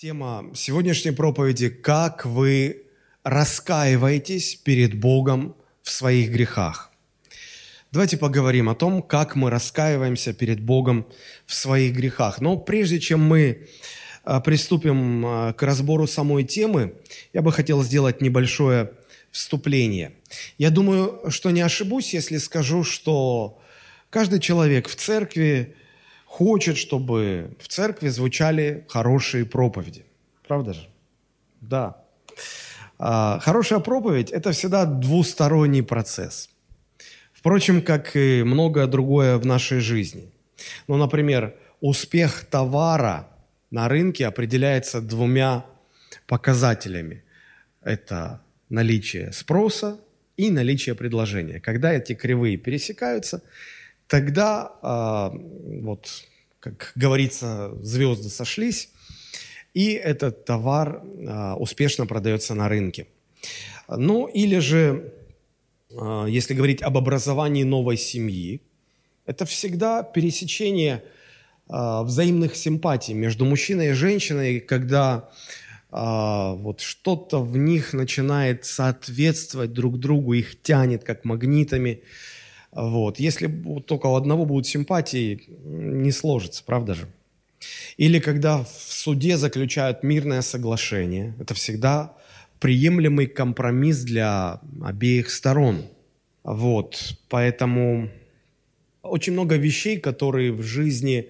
Тема сегодняшней проповеди «Как вы раскаиваетесь перед Богом в своих грехах». Давайте поговорим о том, как мы раскаиваемся перед Богом в своих грехах. Но прежде чем мы а, приступим а, к разбору самой темы, я бы хотел сделать небольшое вступление. Я думаю, что не ошибусь, если скажу, что каждый человек в церкви хочет, чтобы в церкви звучали хорошие проповеди. Правда же? Да. А, хорошая проповедь – это всегда двусторонний процесс. Впрочем, как и многое другое в нашей жизни. Ну, например, успех товара на рынке определяется двумя показателями. Это наличие спроса и наличие предложения. Когда эти кривые пересекаются – тогда, а, вот, как говорится, звезды сошлись, и этот товар а, успешно продается на рынке. Ну, или же, а, если говорить об образовании новой семьи, это всегда пересечение взаимных симпатий между мужчиной и женщиной, когда вот что-то в них начинает соответствовать друг другу, их тянет как магнитами. Вот. Если только у одного будут симпатии, не сложится, правда же? Или когда в суде заключают мирное соглашение, это всегда приемлемый компромисс для обеих сторон. Вот, поэтому очень много вещей, которые в жизни,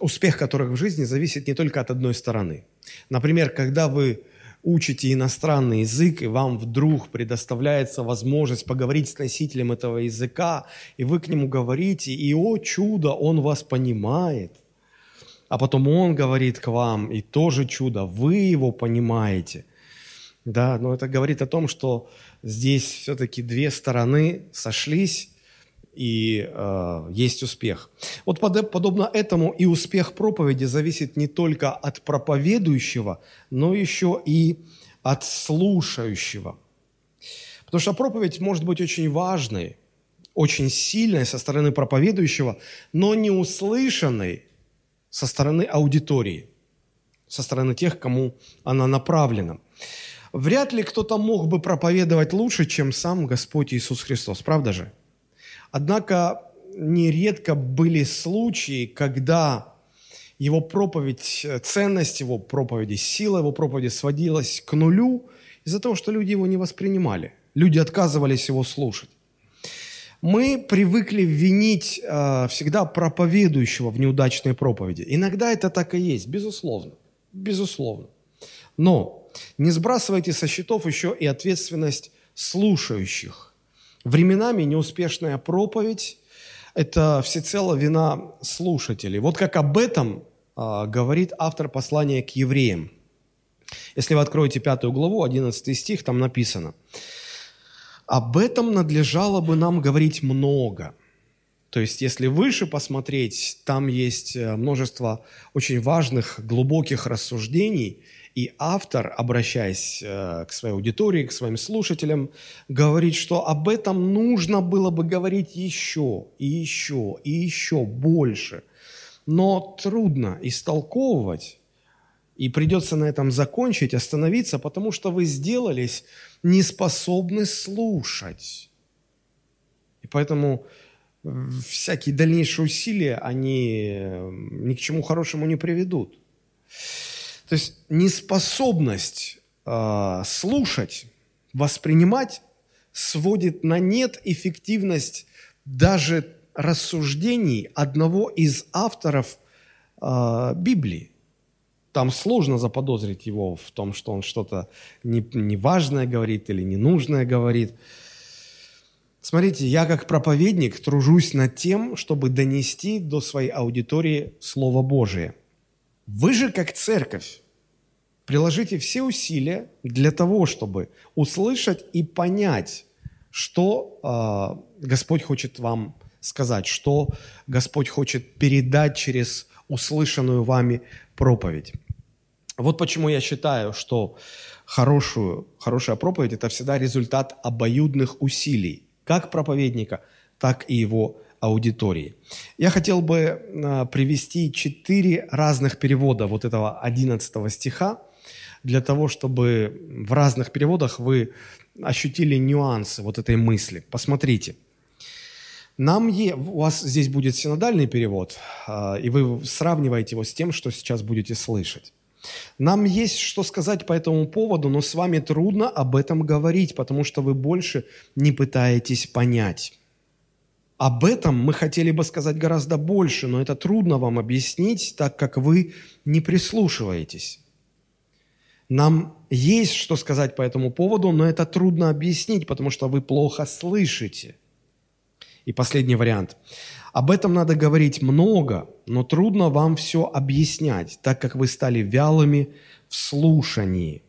успех которых в жизни зависит не только от одной стороны. Например, когда вы учите иностранный язык, и вам вдруг предоставляется возможность поговорить с носителем этого языка, и вы к нему говорите, и, о чудо, он вас понимает. А потом он говорит к вам, и тоже чудо, вы его понимаете. Да, но это говорит о том, что здесь все-таки две стороны сошлись, и э, есть успех. Вот под, подобно этому и успех проповеди зависит не только от проповедующего, но еще и от слушающего. Потому что проповедь может быть очень важной, очень сильной со стороны проповедующего, но не услышанной со стороны аудитории, со стороны тех, кому она направлена. Вряд ли кто-то мог бы проповедовать лучше, чем сам Господь Иисус Христос, правда же? Однако нередко были случаи, когда его проповедь, ценность его проповеди, сила его проповеди сводилась к нулю из-за того, что люди его не воспринимали. Люди отказывались его слушать. Мы привыкли винить э, всегда проповедующего в неудачной проповеди. Иногда это так и есть, безусловно. Безусловно. Но не сбрасывайте со счетов еще и ответственность слушающих. Временами неуспешная проповедь – это всецело вина слушателей. Вот как об этом а, говорит автор послания к евреям. Если вы откроете пятую главу, 11 стих, там написано. «Об этом надлежало бы нам говорить много». То есть, если выше посмотреть, там есть э, множество очень важных, глубоких рассуждений – и автор, обращаясь э, к своей аудитории, к своим слушателям, говорит, что об этом нужно было бы говорить еще, и еще, и еще больше. Но трудно истолковывать, и придется на этом закончить, остановиться, потому что вы сделались неспособны слушать. И поэтому всякие дальнейшие усилия, они э, ни к чему хорошему не приведут. То есть неспособность э, слушать, воспринимать сводит на нет эффективность даже рассуждений одного из авторов э, Библии. Там сложно заподозрить его в том, что он что-то неважное не говорит или ненужное говорит. Смотрите, я как проповедник тружусь над тем, чтобы донести до своей аудитории Слово Божие – вы же, как церковь, приложите все усилия для того, чтобы услышать и понять, что э, Господь хочет вам сказать, что Господь хочет передать через услышанную вами проповедь. Вот почему я считаю, что хорошую, хорошая проповедь – это всегда результат обоюдных усилий, как проповедника, так и его аудитории. Я хотел бы э, привести четыре разных перевода вот этого 11 стиха, для того, чтобы в разных переводах вы ощутили нюансы вот этой мысли. Посмотрите. Нам е... У вас здесь будет синодальный перевод, э, и вы сравниваете его с тем, что сейчас будете слышать. Нам есть что сказать по этому поводу, но с вами трудно об этом говорить, потому что вы больше не пытаетесь понять. Об этом мы хотели бы сказать гораздо больше, но это трудно вам объяснить, так как вы не прислушиваетесь. Нам есть что сказать по этому поводу, но это трудно объяснить, потому что вы плохо слышите. И последний вариант. Об этом надо говорить много, но трудно вам все объяснять, так как вы стали вялыми в слушании.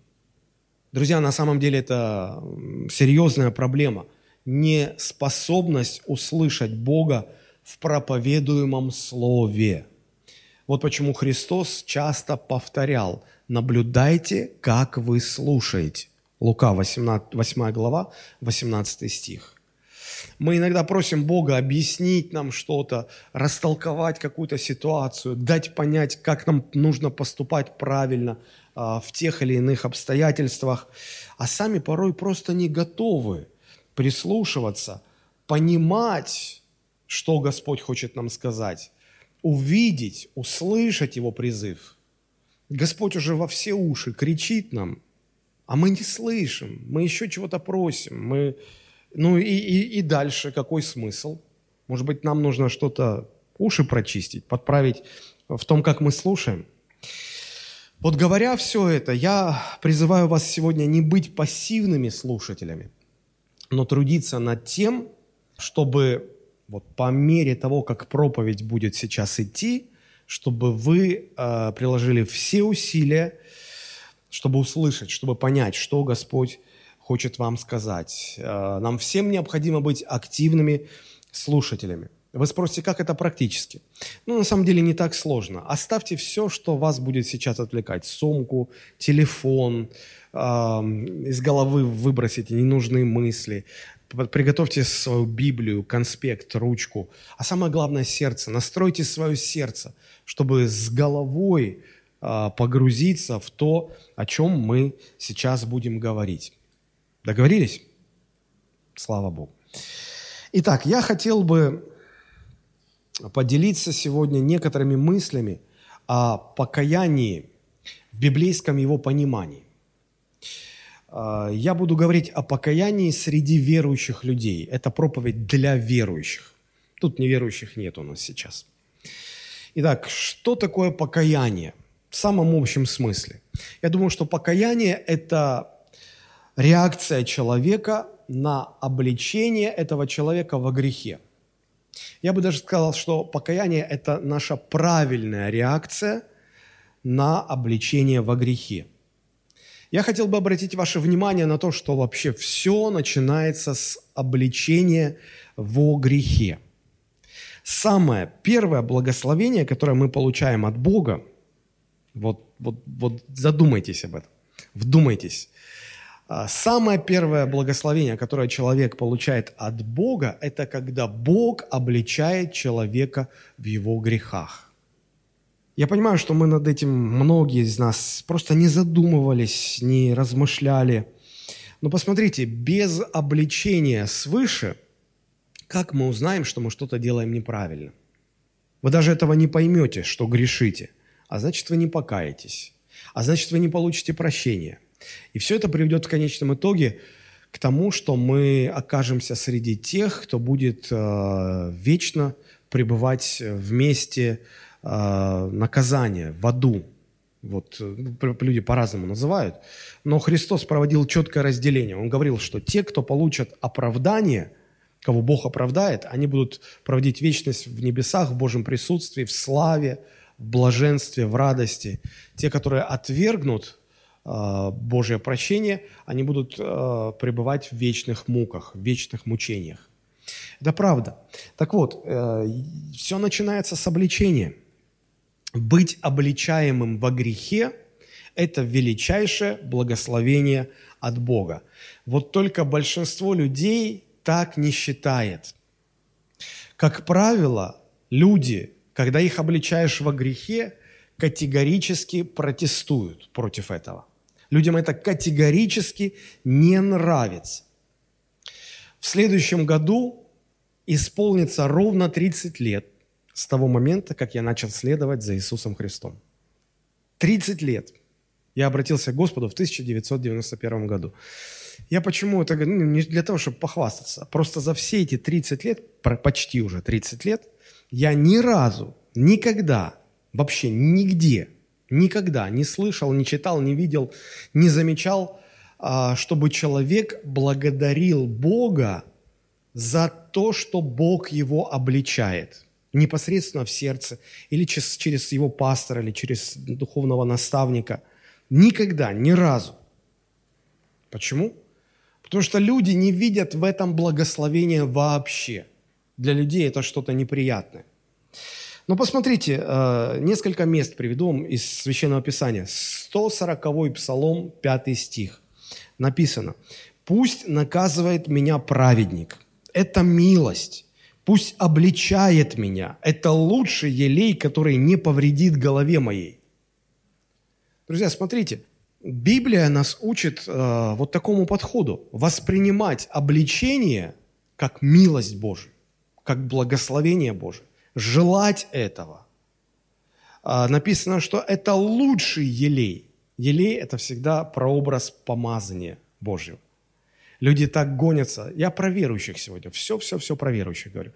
Друзья, на самом деле это серьезная проблема. Неспособность услышать Бога в проповедуемом слове. Вот почему Христос часто повторял, наблюдайте, как вы слушаете. Лука 18, 8 глава, 18 стих. Мы иногда просим Бога объяснить нам что-то, растолковать какую-то ситуацию, дать понять, как нам нужно поступать правильно а, в тех или иных обстоятельствах, а сами порой просто не готовы прислушиваться, понимать, что Господь хочет нам сказать, увидеть, услышать Его призыв. Господь уже во все уши кричит нам, а мы не слышим, мы еще чего-то просим, мы ну и, и, и дальше какой смысл? Может быть, нам нужно что-то, уши прочистить, подправить в том, как мы слушаем? Вот говоря все это, я призываю вас сегодня не быть пассивными слушателями, но трудиться над тем, чтобы вот по мере того, как проповедь будет сейчас идти, чтобы вы э, приложили все усилия, чтобы услышать, чтобы понять, что Господь хочет вам сказать. Э, нам всем необходимо быть активными слушателями. Вы спросите, как это практически? Ну, на самом деле не так сложно. Оставьте все, что вас будет сейчас отвлекать. Сумку, телефон, из головы выбросите ненужные мысли. Приготовьте свою Библию, конспект, ручку. А самое главное – сердце. Настройте свое сердце, чтобы с головой э, погрузиться в то, о чем мы сейчас будем говорить. Договорились? Слава Богу. Итак, я хотел бы поделиться сегодня некоторыми мыслями о покаянии в библейском его понимании. А, я буду говорить о покаянии среди верующих людей. Это проповедь для верующих. Тут неверующих нет у нас сейчас. Итак, что такое покаяние в самом общем смысле? Я думаю, что покаяние – это реакция человека на обличение этого человека во грехе. Я бы даже сказал, что покаяние – это наша правильная реакция на обличение во грехе. Я хотел бы обратить ваше внимание на то, что вообще все начинается с обличения во грехе. Самое первое благословение, которое мы получаем от Бога, вот, вот, вот задумайтесь об этом, вдумайтесь – а, самое первое благословение, которое человек получает от Бога, это когда Бог обличает человека в его грехах. Я понимаю, что мы над этим многие из нас просто не задумывались, не размышляли. Но посмотрите, без обличения свыше, как мы узнаем, что мы что-то делаем неправильно? Вы даже этого не поймете, что грешите, а значит, вы не покаетесь, а значит, вы не получите прощения – и все это приведет в конечном итоге к тому, что мы окажемся среди тех, кто будет э, вечно пребывать вместе э, наказания в аду. Вот ну, люди по-разному называют. Но Христос проводил четкое разделение. Он говорил, что те, кто получат оправдание, кого Бог оправдает, они будут проводить вечность в небесах, в Божьем присутствии, в славе, в блаженстве, в радости. Те, которые отвергнут Э, Божье прощение, они будут э, пребывать в вечных муках, в вечных мучениях. Это правда. Так вот, э, все начинается с обличения. Быть обличаемым во грехе – это величайшее благословение от Бога. Вот только большинство людей так не считает. Как правило, люди, когда их обличаешь во грехе, категорически протестуют против этого. Людям это категорически не нравится. В следующем году исполнится ровно 30 лет с того момента, как я начал следовать за Иисусом Христом. 30 лет. Я обратился к Господу в 1991 году. Я почему это говорю? Ну, не для того, чтобы похвастаться. Просто за все эти 30 лет, почти уже 30 лет, я ни разу, никогда, вообще нигде, никогда не слышал, не читал, не видел, не замечал, а, чтобы человек благодарил Бога за то, что Бог его обличает. Непосредственно в сердце, или через, через его пастора, или через духовного наставника. Никогда, ни разу. Почему? Потому что люди не видят в этом благословения вообще. Для людей это что-то неприятное. Но посмотрите, э, несколько мест приведу вам из Священного Писания. 140 Псалом, 5 стих. Написано, «Пусть наказывает меня праведник». Это милость. Пусть обличает меня. Это лучший елей, который не повредит голове моей. Друзья, смотрите, Библия нас учит э, вот такому подходу. Воспринимать обличение как милость Божию, как благословение Божие. Желать этого. Э, написано, что это лучший елей. Елей – это всегда прообраз помазания Божьего. Люди так гонятся. Я про верующих сегодня. Все-все-все про верующих говорю.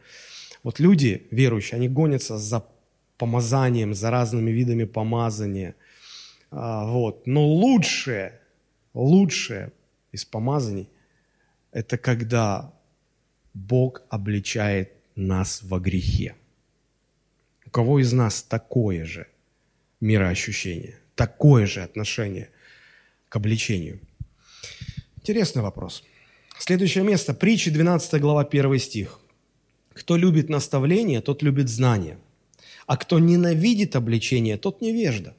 Вот люди верующие, они гонятся за помазанием, за разными видами помазания – а, вот. Но лучшее, лучшее из помазаний – это когда Бог обличает нас во грехе. У кого из нас такое же мироощущение, такое же отношение к обличению? Интересный вопрос. Следующее место. Притча 12 глава 1 стих. «Кто любит наставление, тот любит знание, а кто ненавидит обличение, тот невежда».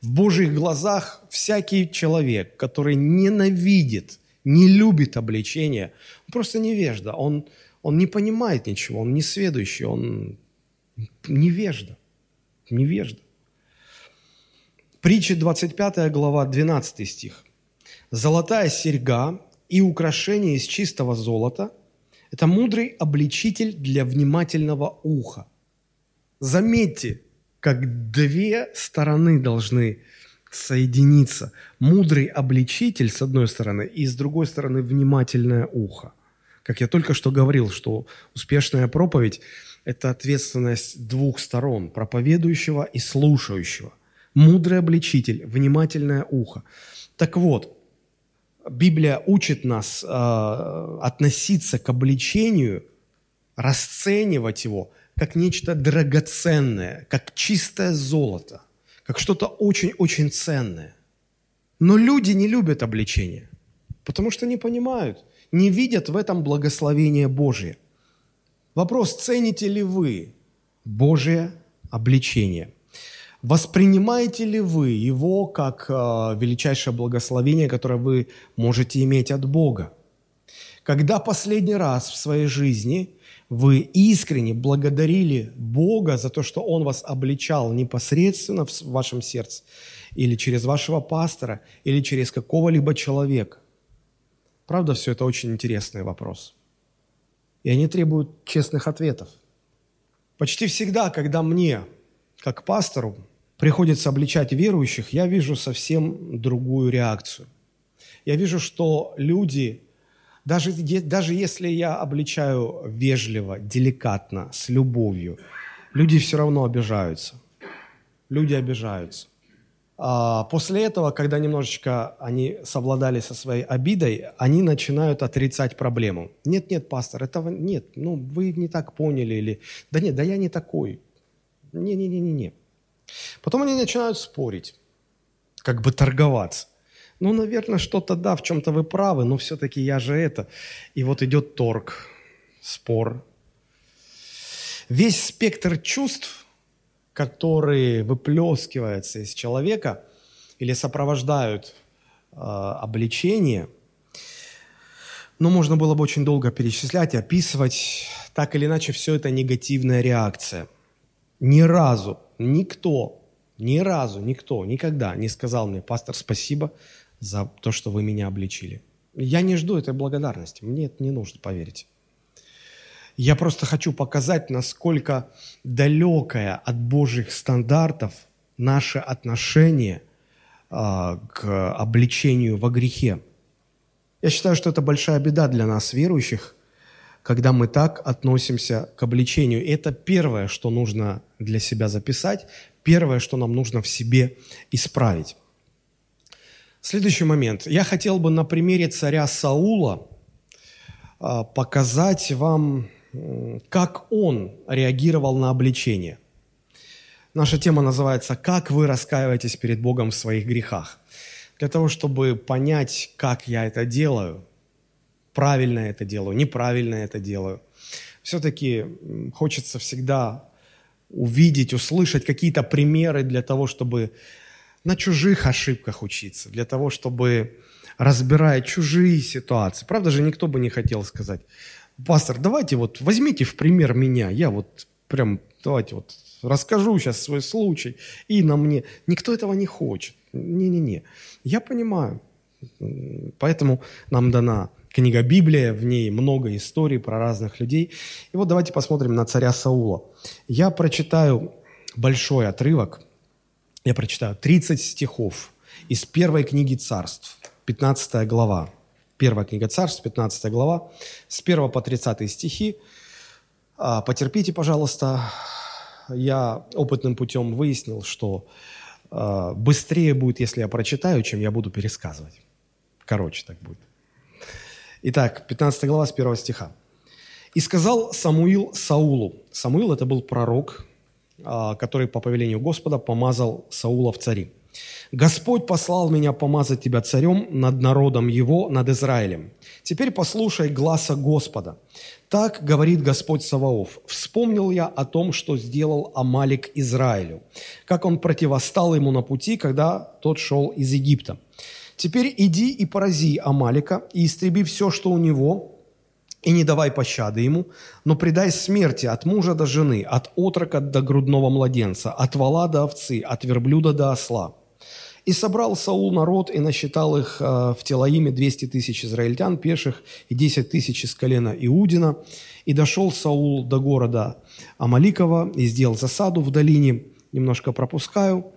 В Божьих глазах всякий человек, который ненавидит, не любит обличения, он просто невежда, он, он не понимает ничего, он не сведущий, он невежда, невежда. Притча 25 глава, 12 стих. «Золотая серьга и украшение из чистого золота – это мудрый обличитель для внимательного уха». Заметьте, как две стороны должны соединиться. Мудрый обличитель, с одной стороны, и с другой стороны, внимательное ухо. Как я только что говорил, что успешная проповедь – это ответственность двух сторон – проповедующего и слушающего. Мудрый обличитель, внимательное ухо. Так вот, Библия учит нас э, относиться к обличению, расценивать его – как нечто драгоценное, как чистое золото, как что-то очень-очень ценное. Но люди не любят обличение, потому что не понимают, не видят в этом благословение Божие. Вопрос, цените ли вы Божие обличение? Воспринимаете ли вы его как э, величайшее благословение, которое вы можете иметь от Бога? Когда последний раз в своей жизни вы искренне благодарили Бога за то, что Он вас обличал непосредственно в вашем сердце, или через вашего пастора, или через какого-либо человека? Правда, все это очень интересный вопрос. И они требуют честных ответов. Почти всегда, когда мне, как пастору, приходится обличать верующих, я вижу совсем другую реакцию. Я вижу, что люди даже, даже если я обличаю вежливо, деликатно, с любовью, люди все равно обижаются. Люди обижаются. А после этого, когда немножечко они совладали со своей обидой, они начинают отрицать проблему. Нет, нет, пастор, этого нет. Ну, вы не так поняли или... Да нет, да я не такой. Не-не-не-не-не. Потом они начинают спорить, как бы торговаться. Ну, наверное, что-то да, в чем-то вы правы, но все-таки я же это. И вот идет торг, спор. Весь спектр чувств, которые выплескиваются из человека или сопровождают э, обличение, ну, можно было бы очень долго перечислять, описывать. так или иначе все это негативная реакция. Ни разу никто, ни разу никто никогда не сказал мне, пастор, спасибо за то, что вы меня обличили. Я не жду этой благодарности, мне это не нужно, поверить. Я просто хочу показать, насколько далекое от Божьих стандартов наше отношение а, к обличению во грехе. Я считаю, что это большая беда для нас, верующих, когда мы так относимся к обличению. Это первое, что нужно для себя записать, первое, что нам нужно в себе исправить. Следующий момент. Я хотел бы на примере царя Саула а, показать вам как он реагировал на обличение. Наша тема называется «Как вы раскаиваетесь перед Богом в своих грехах?». Для того, чтобы понять, как я это делаю, правильно это делаю, неправильно это делаю, все-таки хочется всегда увидеть, услышать какие-то примеры для того, чтобы на чужих ошибках учиться, для того, чтобы разбирая чужие ситуации. Правда же, никто бы не хотел сказать, пастор, давайте вот возьмите в пример меня, я вот прям, давайте вот расскажу сейчас свой случай, и на мне. Никто этого не хочет. Не-не-не. Я понимаю. Поэтому нам дана книга Библия, в ней много историй про разных людей. И вот давайте посмотрим на царя Саула. Я прочитаю большой отрывок, я прочитаю 30 стихов из первой книги царств, 15 глава. Первая книга Царств, 15 глава, с 1 по 30 стихи. А, потерпите, пожалуйста. Я опытным путем выяснил, что а, быстрее будет, если я прочитаю, чем я буду пересказывать. Короче так будет. Итак, 15 глава с 1 стиха. «И сказал Самуил Саулу». Самуил – это был пророк, а, который по повелению Господа помазал Саула в цари. Господь послал меня помазать тебя царем над народом его, над Израилем. Теперь послушай гласа Господа. Так говорит Господь Саваоф. Вспомнил я о том, что сделал Амалик Израилю, как он противостал ему на пути, когда тот шел из Египта. Теперь иди и порази Амалика, и истреби все, что у него, и не давай пощады ему, но предай смерти от мужа до жены, от отрока до грудного младенца, от вала до овцы, от верблюда до осла. И собрал Саул народ и насчитал их э, в Телаиме 200 тысяч израильтян пеших и 10 тысяч из колена Иудина. И дошел Саул до города Амаликова и сделал засаду в долине. Немножко пропускаю.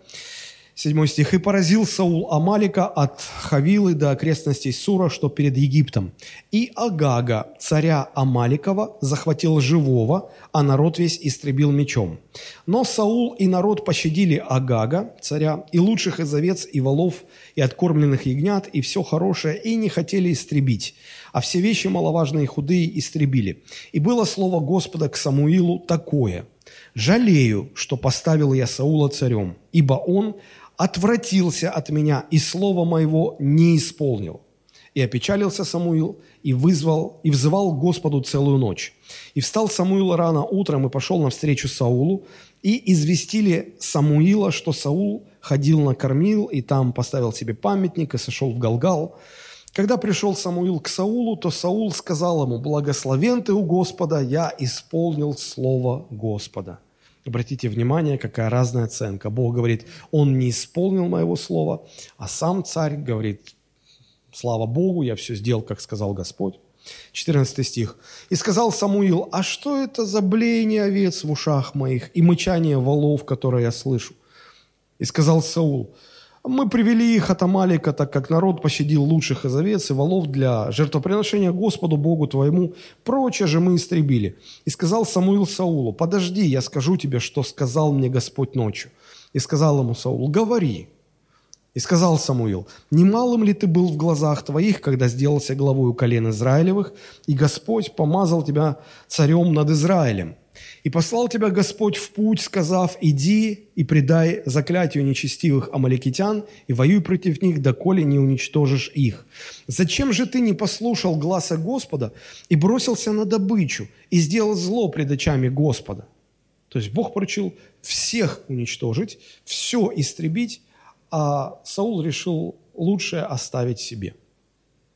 Седьмой стих. «И поразил Саул Амалика от Хавилы до окрестностей Сура, что перед Египтом. И Агага, царя Амаликова, захватил живого, а народ весь истребил мечом. Но Саул и народ пощадили Агага, царя, и лучших из овец, и волов, и откормленных ягнят, и все хорошее, и не хотели истребить, а все вещи маловажные и худые истребили. И было слово Господа к Самуилу такое – «Жалею, что поставил я Саула царем, ибо он отвратился от меня и слова моего не исполнил. И опечалился Самуил, и вызвал, и взывал Господу целую ночь. И встал Самуил рано утром и пошел навстречу Саулу, и известили Самуила, что Саул ходил на кормил, и там поставил себе памятник, и сошел в Галгал. Когда пришел Самуил к Саулу, то Саул сказал ему, «Благословен ты у Господа, я исполнил слово Господа». Обратите внимание, какая разная оценка. Бог говорит, он не исполнил моего слова, а сам царь говорит, слава Богу, я все сделал, как сказал Господь. 14 стих. «И сказал Самуил, а что это за блеяние овец в ушах моих и мычание волов, которое я слышу? И сказал Саул, мы привели их от Амалика, так как народ пощадил лучших из овец и волов для жертвоприношения Господу Богу твоему. Прочее же мы истребили. И сказал Самуил Саулу, подожди, я скажу тебе, что сказал мне Господь ночью. И сказал ему Саул, говори. И сказал Самуил, немалым ли ты был в глазах твоих, когда сделался главою колен Израилевых, и Господь помазал тебя царем над Израилем? И послал тебя Господь в путь, сказав, иди и предай заклятию нечестивых амаликитян и воюй против них, доколе не уничтожишь их. Зачем же ты не послушал гласа Господа и бросился на добычу и сделал зло пред очами Господа? То есть Бог поручил всех уничтожить, все истребить, а Саул решил лучшее оставить себе.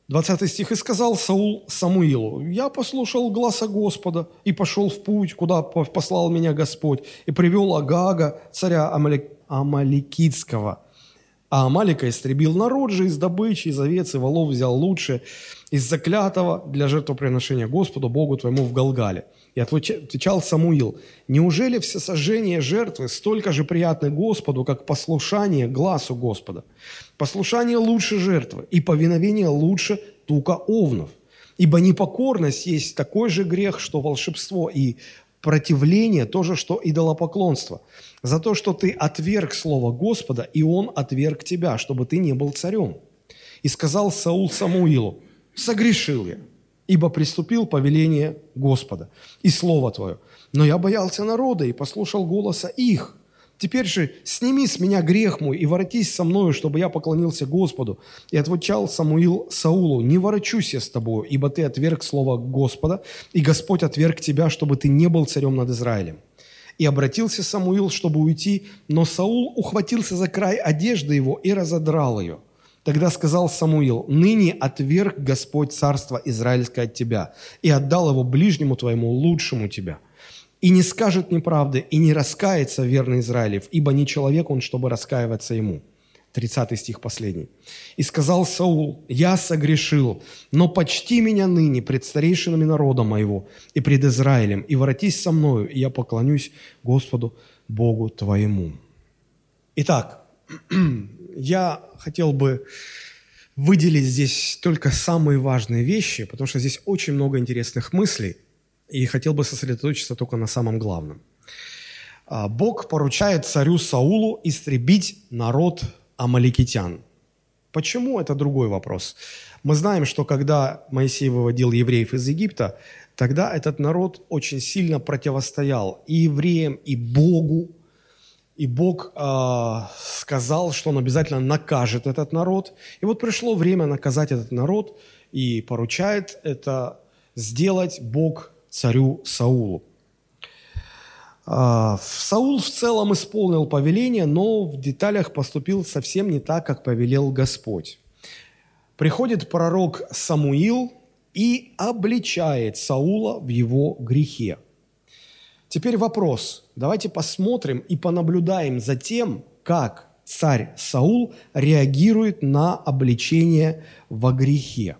20 стих. «И сказал Саул Самуилу, я послушал гласа Господа и пошел в путь, куда послал меня Господь, и привел Агага, царя Амалик, Амаликитского, а Амалика истребил народ же из добычи, из овец и волов взял лучше, из заклятого для жертвоприношения Господу, Богу твоему в Галгале. И отвечал Самуил, неужели все сожжения жертвы столько же приятны Господу, как послушание глазу Господа? Послушание лучше жертвы, и повиновение лучше тука овнов. Ибо непокорность есть такой же грех, что волшебство, и противление тоже, что идолопоклонство. За то, что ты отверг слово Господа, и он отверг тебя, чтобы ты не был царем. И сказал Саул Самуилу, согрешил я, ибо приступил повеление Господа и слово Твое. Но я боялся народа и послушал голоса их. Теперь же сними с меня грех мой и воротись со мною, чтобы я поклонился Господу. И отвечал Самуил Саулу, не ворочусь я с тобою, ибо ты отверг слово Господа, и Господь отверг тебя, чтобы ты не был царем над Израилем. И обратился Самуил, чтобы уйти, но Саул ухватился за край одежды его и разодрал ее. Тогда сказал Самуил, «Ныне отверг Господь царство Израильское от тебя и отдал его ближнему твоему, лучшему тебя. И не скажет неправды, и не раскается верный Израилев, ибо не человек он, чтобы раскаиваться ему». 30 стих последний. «И сказал Саул, я согрешил, но почти меня ныне пред старейшинами народа моего и пред Израилем, и воротись со мною, и я поклонюсь Господу Богу твоему». Итак, я хотел бы выделить здесь только самые важные вещи, потому что здесь очень много интересных мыслей, и хотел бы сосредоточиться только на самом главном. А, Бог поручает царю Саулу истребить народ амаликитян. Почему? Это другой вопрос. Мы знаем, что когда Моисей выводил евреев из Египта, тогда этот народ очень сильно противостоял и евреям, и Богу, и Бог э, сказал, что Он обязательно накажет этот народ. И вот пришло время наказать этот народ, и поручает это сделать Бог царю Саулу. Э, Саул в целом исполнил повеление, но в деталях поступил совсем не так, как повелел Господь. Приходит пророк Самуил и обличает Саула в его грехе – Теперь вопрос. Давайте посмотрим и понаблюдаем за тем, как царь Саул реагирует на обличение во грехе.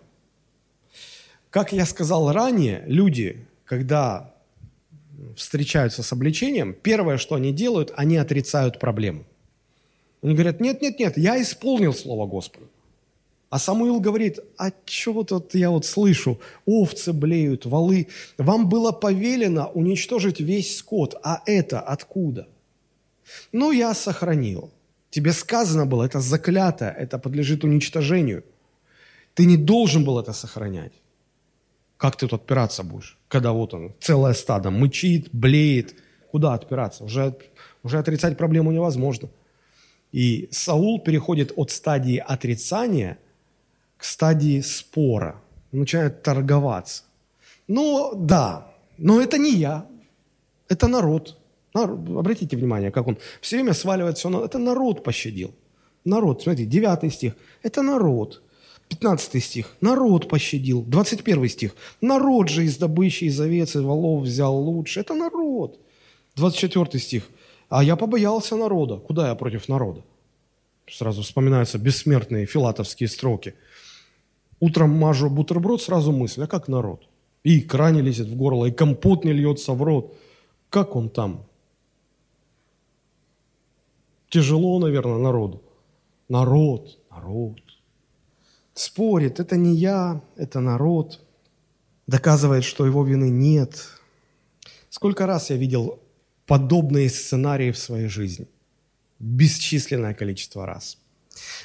Как я сказал ранее, люди, когда встречаются с обличением, первое, что они делают, они отрицают проблему. Они говорят, нет, нет, нет, я исполнил Слово Господа. А Самуил говорит, а что тут я вот слышу, овцы блеют, валы. Вам было повелено уничтожить весь скот, а это откуда? Ну, я сохранил. Тебе сказано было, это заклято, это подлежит уничтожению. Ты не должен был это сохранять. Как ты тут отпираться будешь, когда вот он, целое стадо мычит, блеет? Куда отпираться? Уже, уже отрицать проблему невозможно. И Саул переходит от стадии отрицания – к стадии спора, начинает торговаться. Ну, да, но это не я, это народ. народ. Обратите внимание, как он все время сваливает все на... Это народ пощадил. Народ, смотрите, 9 стих. Это народ. 15 стих. Народ пощадил. 21 стих. Народ же из добычи, из овец и волов взял лучше. Это народ. 24 стих. А я побоялся народа. Куда я против народа? Сразу вспоминаются бессмертные филатовские строки – Утром мажу бутерброд, сразу мысль, а как народ? И икра не лезет в горло, и компот не льется в рот. Как он там? Тяжело, наверное, народу. Народ, народ. Спорит, это не я, это народ. Доказывает, что его вины нет. Сколько раз я видел подобные сценарии в своей жизни? Бесчисленное количество раз –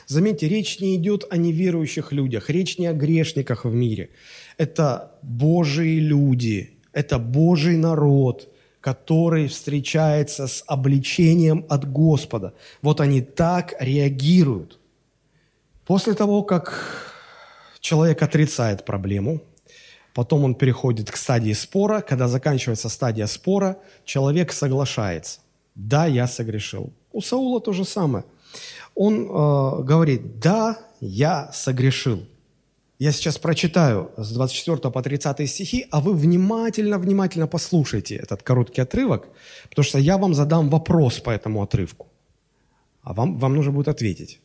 Заметьте, речь не идет о неверующих людях, речь не о грешниках в мире. Это Божьи люди, это Божий народ, который встречается с обличением от Господа. Вот они так реагируют. После того, как человек отрицает проблему, потом он переходит к стадии спора. Когда заканчивается стадия спора, человек соглашается. Да, я согрешил. У Саула то же самое – он э, говорит, да, я согрешил. Я сейчас прочитаю с 24 по 30 стихи, а вы внимательно-внимательно послушайте этот короткий отрывок, потому что я вам задам вопрос по этому отрывку, а вам, вам нужно будет ответить.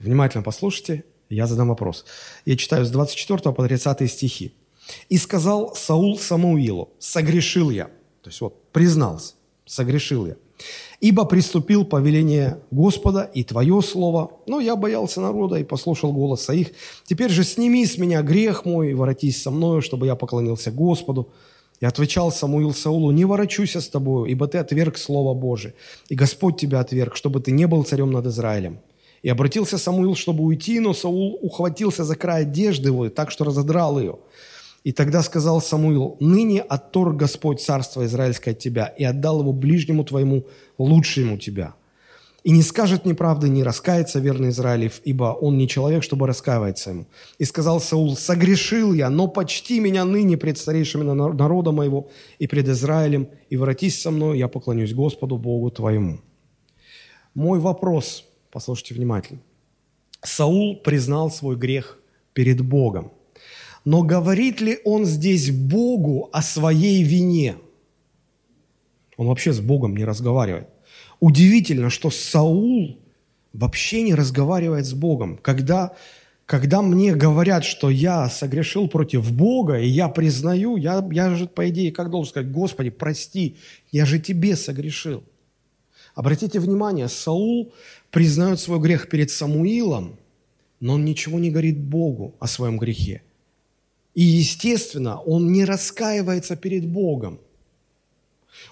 Внимательно послушайте, я задам вопрос. Я читаю с 24 по 30 стихи. «И сказал Саул Самуилу, согрешил я». То есть вот, признался, согрешил я. Ибо приступил повеление Господа и Твое слово, но я боялся народа и послушал голоса их. Теперь же сними с меня грех мой и воротись со мною, чтобы я поклонился Господу. И отвечал Самуил Саулу, не ворочуся с тобою, ибо ты отверг Слово Божие, и Господь тебя отверг, чтобы ты не был царем над Израилем. И обратился Самуил, чтобы уйти, но Саул ухватился за край одежды его, так что разодрал ее. И тогда сказал Самуил, «Ныне отторг Господь царство Израильское от тебя и отдал его ближнему твоему, лучшему тебя. И не скажет неправды, не раскается верный Израилев, ибо он не человек, чтобы раскаиваться ему. И сказал Саул, согрешил я, но почти меня ныне пред старейшими народа моего и пред Израилем, и воротись со мной, я поклонюсь Господу Богу твоему». Мой вопрос, послушайте внимательно. Саул признал свой грех перед Богом. Но говорит ли он здесь Богу о своей вине – он вообще с Богом не разговаривает. Удивительно, что Саул вообще не разговаривает с Богом. Когда, когда мне говорят, что я согрешил против Бога, и я признаю, я, я же, по идее, как должен сказать, Господи, прости, я же тебе согрешил. Обратите внимание, Саул признает свой грех перед Самуилом, но он ничего не говорит Богу о своем грехе. И, естественно, он не раскаивается перед Богом –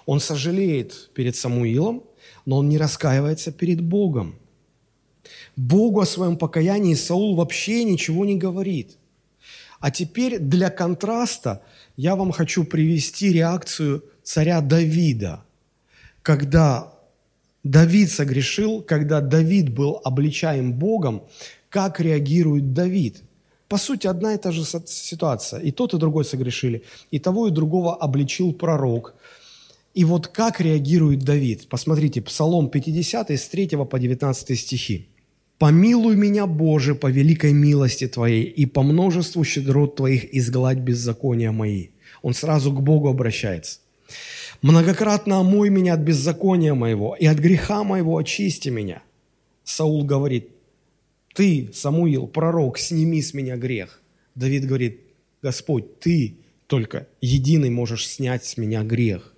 он сожалеет перед Самуилом, но он не раскаивается перед Богом. Богу о своем покаянии Саул вообще ничего не говорит. А теперь для контраста я вам хочу привести реакцию царя Давида, когда Давид согрешил, когда Давид был обличаем Богом, как реагирует Давид. По сути, одна и та же ситуация. И тот, и другой согрешили. И того, и другого обличил пророк. И вот как реагирует Давид. Посмотрите, Псалом 50 с 3 по 19 стихи. «Помилуй меня, Боже, по великой милости Твоей и по множеству щедрот Твоих изгладь беззакония мои». Он сразу к Богу обращается. «Многократно омой меня от беззакония моего, и от греха моего очисти меня». Саул говорит, «Ты, Самуил, пророк, сними с меня грех». Давид говорит, «Господь, Ты только единый можешь снять с меня грех».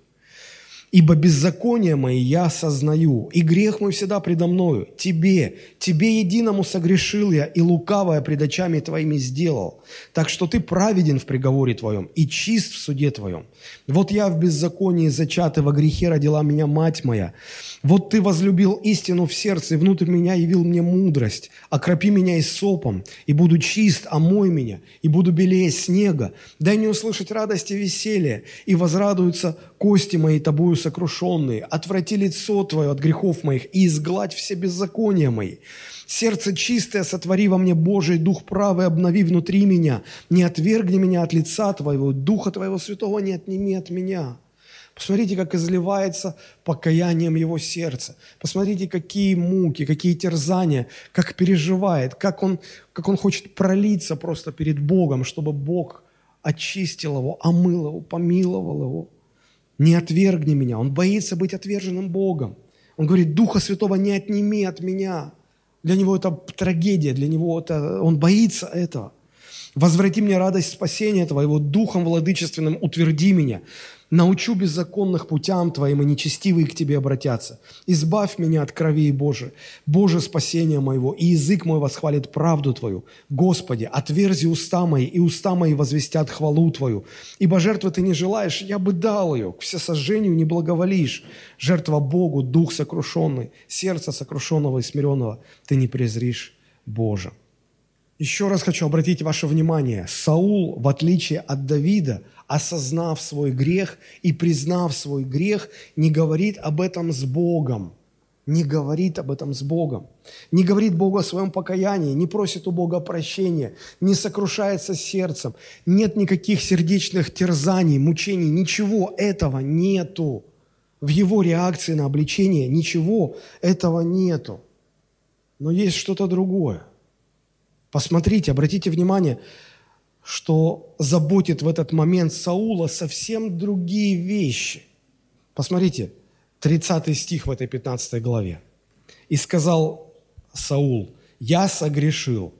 Ибо беззаконие мои я осознаю, и грех мой всегда предо мною. Тебе, тебе единому согрешил я, и лукавое пред очами твоими сделал. Так что ты праведен в приговоре твоем и чист в суде твоем. Вот я в беззаконии зачат, и во грехе родила меня мать моя. Вот ты возлюбил истину в сердце, и внутрь меня явил мне мудрость. Окропи меня и сопом, и буду чист, омой меня, и буду белее снега. Дай мне услышать радость и веселье, и возрадуются кости мои тобою сокрушенные. Отврати лицо твое от грехов моих, и изгладь все беззакония мои. Сердце чистое сотвори во мне, Божий, Дух правый обнови внутри меня. Не отвергни меня от лица Твоего, Духа Твоего Святого не отними от меня». Посмотрите, как изливается покаянием его сердце. Посмотрите, какие муки, какие терзания, как переживает, как он, как он хочет пролиться просто перед Богом, чтобы Бог очистил его, омыл его, помиловал его. Не отвергни меня. Он боится быть отверженным Богом. Он говорит, Духа Святого не отними от меня. Для него это трагедия, для него это, он боится этого. Возврати мне радость спасения Твоего, Духом владычественным утверди меня. Научу беззаконных путям Твоим, и нечестивые к Тебе обратятся. Избавь меня от крови Божия, Боже, спасение моего, и язык мой восхвалит правду Твою. Господи, отверзи уста мои, и уста мои возвестят хвалу Твою. Ибо жертвы Ты не желаешь, я бы дал ее, к всесожжению не благоволишь. Жертва Богу, дух сокрушенный, сердце сокрушенного и смиренного Ты не презришь, Боже. Еще раз хочу обратить ваше внимание. Саул, в отличие от Давида, осознав свой грех и признав свой грех, не говорит об этом с Богом. Не говорит об этом с Богом. Не говорит Богу о своем покаянии, не просит у Бога прощения, не сокрушается сердцем. Нет никаких сердечных терзаний, мучений, ничего этого нету. В его реакции на обличение ничего этого нету. Но есть что-то другое – Посмотрите, обратите внимание, что заботит в этот момент Саула совсем другие вещи. Посмотрите, 30 стих в этой 15 главе. «И сказал Саул, я согрешил,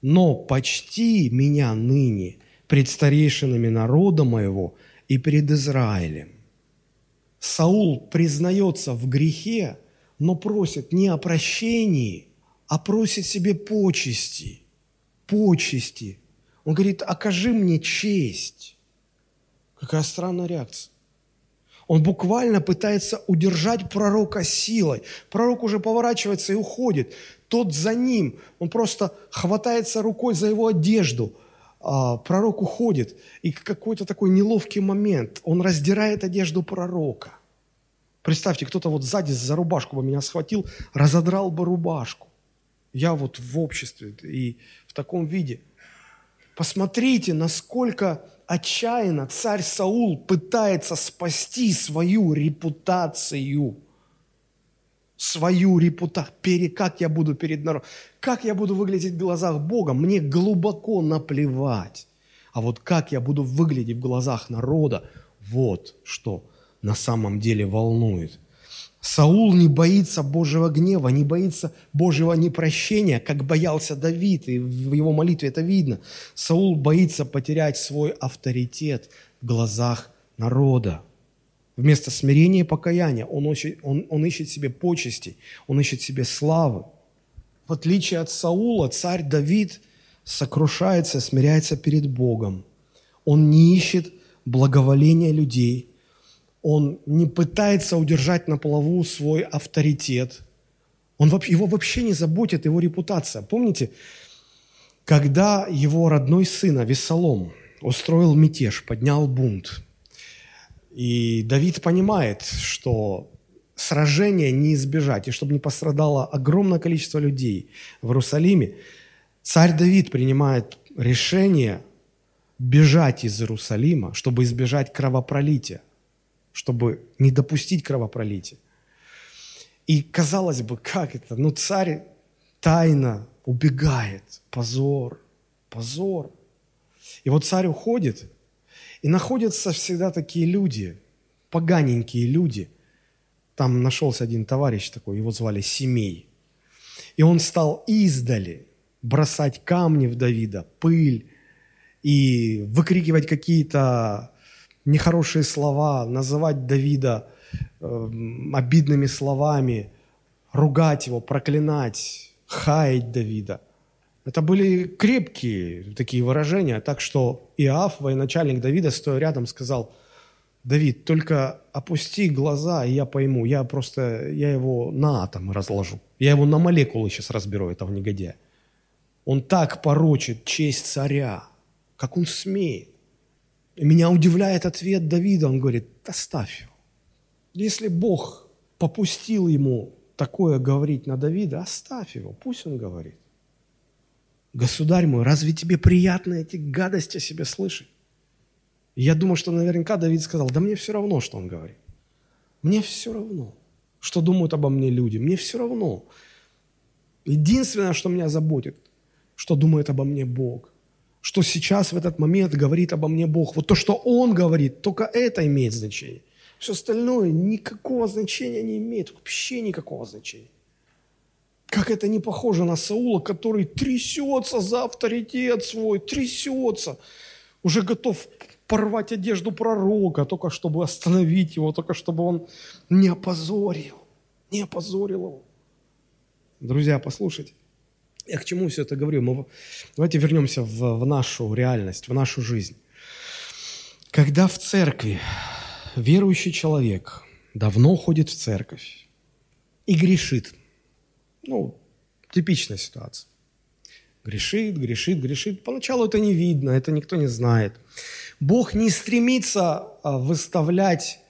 но почти меня ныне пред старейшинами народа моего и перед Израилем». Саул признается в грехе, но просит не о прощении, а просит себе почести. Почести. Он говорит, окажи мне честь. Какая странная реакция. Он буквально пытается удержать пророка силой. Пророк уже поворачивается и уходит. Тот за ним. Он просто хватается рукой за его одежду. А, пророк уходит. И какой-то такой неловкий момент. Он раздирает одежду пророка. Представьте, кто-то вот сзади за рубашку бы меня схватил, разодрал бы рубашку. Я вот в обществе и таком виде. Посмотрите, насколько отчаянно царь Саул пытается спасти свою репутацию. Свою репутацию. Как я буду перед народом? Как я буду выглядеть в глазах Бога? Мне глубоко наплевать. А вот как я буду выглядеть в глазах народа, вот что на самом деле волнует. Саул не боится Божьего гнева, не боится Божьего непрощения, как боялся Давид, и в его молитве это видно. Саул боится потерять свой авторитет в глазах народа. Вместо смирения и покаяния он, ищет, он, он ищет себе почести, он ищет себе славы. В отличие от Саула, царь Давид сокрушается, смиряется перед Богом. Он не ищет благоволения людей, он не пытается удержать на плаву свой авторитет. Он, его вообще не заботит его репутация. Помните, когда его родной сын Авесолом устроил мятеж, поднял бунт, и Давид понимает, что сражения не избежать, и чтобы не пострадало огромное количество людей в Иерусалиме, царь Давид принимает решение бежать из Иерусалима, чтобы избежать кровопролития чтобы не допустить кровопролития. И казалось бы, как это? Ну, царь тайно убегает. Позор, позор. И вот царь уходит, и находятся всегда такие люди, поганенькие люди. Там нашелся один товарищ такой, его звали Семей. И он стал издали бросать камни в Давида, пыль, и выкрикивать какие-то нехорошие слова, называть Давида э, обидными словами, ругать его, проклинать, хаять Давида. Это были крепкие такие выражения, так что Иав, военачальник Давида, стоя рядом, сказал, Давид, только опусти глаза, и я пойму, я просто, я его на атомы разложу. Я его на молекулы сейчас разберу, этого негодяя. Он так порочит честь царя, как он смеет. Меня удивляет ответ Давида. Он говорит, оставь его. Если Бог попустил ему такое говорить на Давида, оставь его, пусть он говорит. Государь мой, разве тебе приятно эти гадости о себе слышать? я думаю, что наверняка Давид сказал, да мне все равно, что он говорит. Мне все равно, что думают обо мне люди. Мне все равно. Единственное, что меня заботит, что думает обо мне Бог – что сейчас в этот момент говорит обо мне Бог. Вот то, что Он говорит, только это имеет значение. Все остальное никакого значения не имеет, вообще никакого значения. Как это не похоже на Саула, который трясется за авторитет свой, трясется, уже готов порвать одежду пророка, только чтобы остановить его, только чтобы он не опозорил, не опозорил его. Друзья, послушайте, я к чему все это говорю? Мы, давайте вернемся в, в нашу реальность, в нашу жизнь. Когда в церкви верующий человек давно ходит в церковь и грешит, ну, типичная ситуация. Грешит, грешит, грешит. Поначалу это не видно, это никто не знает. Бог не стремится а, выставлять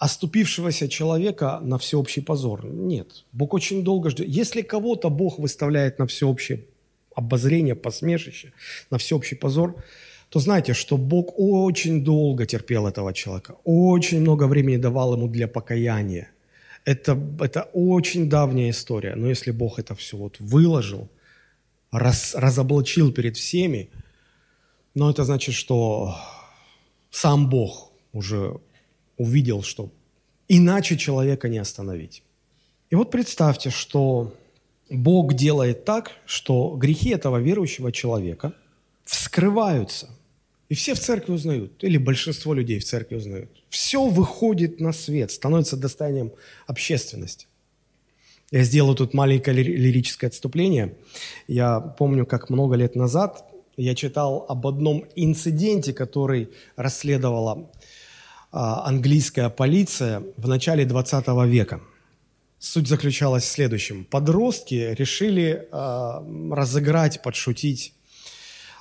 оступившегося человека на всеобщий позор. Нет. Бог очень долго ждет. Если кого-то Бог выставляет на всеобщее обозрение, посмешище, на всеобщий позор, то знайте, что Бог очень долго терпел этого человека, очень много времени давал ему для покаяния. Это, это очень давняя история. Но если Бог это все вот выложил, раз, разоблачил перед всеми, Но это значит, что сам Бог уже увидел, что иначе человека не остановить. И вот представьте, что Бог делает так, что грехи этого верующего человека вскрываются. И все в церкви узнают, или большинство людей в церкви узнают. Все выходит на свет, становится достоянием общественности. Я сделал тут маленькое лирическое отступление. Я помню, как много лет назад я читал об одном инциденте, который расследовала английская полиция в начале 20 века. Суть заключалась в следующем. Подростки решили э, разыграть, подшутить.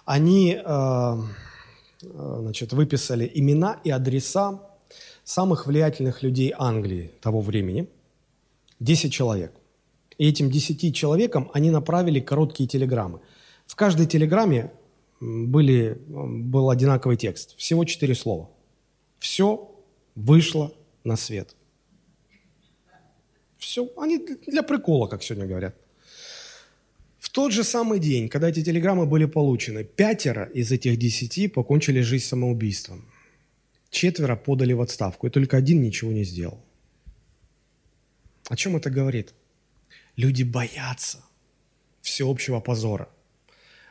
Они э, значит, выписали имена и адреса самых влиятельных людей Англии того времени. Десять человек. И этим десяти человекам они направили короткие телеграммы. В каждой телеграмме были, был одинаковый текст. Всего четыре слова. Все вышло на свет. Все, они для прикола, как сегодня говорят. В тот же самый день, когда эти телеграммы были получены, пятеро из этих десяти покончили жизнь самоубийством. Четверо подали в отставку, и только один ничего не сделал. О чем это говорит? Люди боятся всеобщего позора.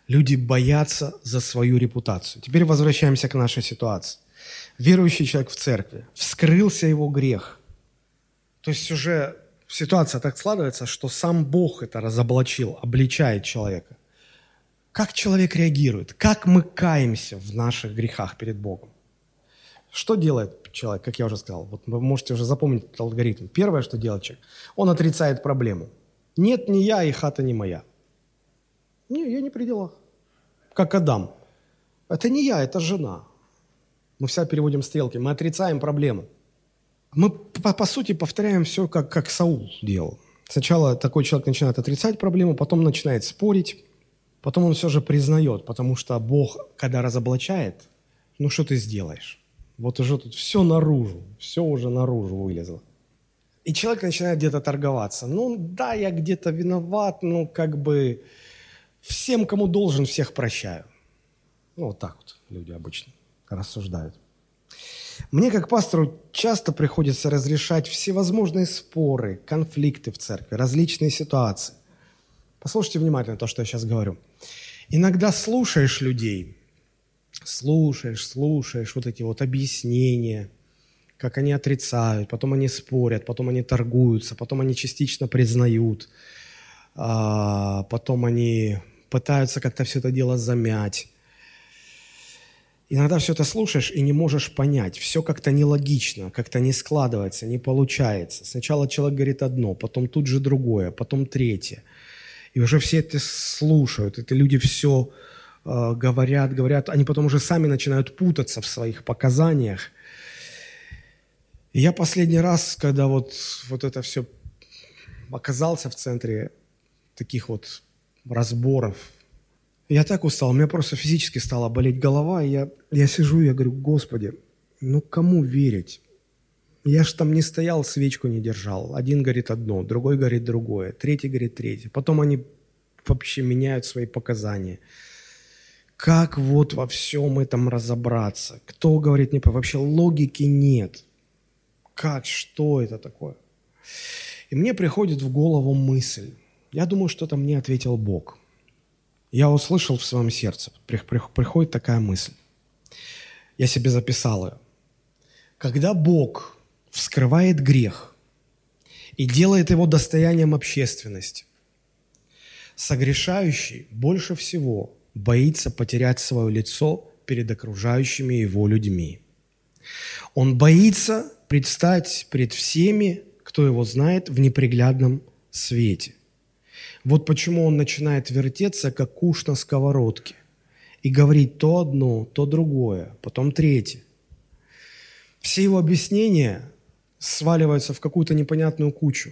Люди боятся за свою репутацию. Теперь возвращаемся к нашей ситуации. Верующий человек в церкви, вскрылся его грех. То есть уже ситуация так складывается, что сам Бог это разоблачил, обличает человека. Как человек реагирует? Как мы каемся в наших грехах перед Богом? Что делает человек, как я уже сказал? Вот вы можете уже запомнить этот алгоритм. Первое, что делает человек, он отрицает проблему. Нет, не я, и хата не моя. Не, я не при делах. Как Адам. Это не я, это жена. Мы вся переводим стрелки. Мы отрицаем проблему. Мы, по, по сути, повторяем все, как, как Саул делал. Сначала такой человек начинает отрицать проблему, потом начинает спорить, потом он все же признает, потому что Бог, когда разоблачает, ну что ты сделаешь? Вот уже тут все наружу, все уже наружу вылезло. И человек начинает где-то торговаться. Ну да, я где-то виноват, ну как бы всем, кому должен, всех прощаю. Ну вот так вот люди обычно рассуждают. Мне, как пастору, часто приходится разрешать всевозможные споры, конфликты в церкви, различные ситуации. Послушайте внимательно то, что я сейчас говорю. Иногда слушаешь людей, слушаешь, слушаешь вот эти вот объяснения, как они отрицают, потом они спорят, потом они торгуются, потом они частично признают, а, потом они пытаются как-то все это дело замять. Иногда все это слушаешь и не можешь понять. Все как-то нелогично, как-то не складывается, не получается. Сначала человек говорит одно, потом тут же другое, потом третье. И уже все это слушают. Это люди все э, говорят, говорят. Они потом уже сами начинают путаться в своих показаниях. И я последний раз, когда вот, вот это все оказался в центре таких вот разборов я так устал, у меня просто физически стала болеть голова, и я, я сижу, я говорю, Господи, ну кому верить? Я ж там не стоял, свечку не держал. Один говорит одно, другой говорит другое, третий говорит третье. Потом они вообще меняют свои показания. Как вот во всем этом разобраться? Кто говорит не по... Вообще логики нет. Как, что это такое? И мне приходит в голову мысль. Я думаю, что-то мне ответил Бог – я услышал в своем сердце, приходит такая мысль. Я себе записал ее. Когда Бог вскрывает грех и делает его достоянием общественности, согрешающий больше всего боится потерять свое лицо перед окружающими его людьми. Он боится предстать пред всеми, кто его знает, в неприглядном свете. Вот почему он начинает вертеться, как куш на сковородке, и говорить то одно, то другое, потом третье. Все его объяснения сваливаются в какую-то непонятную кучу.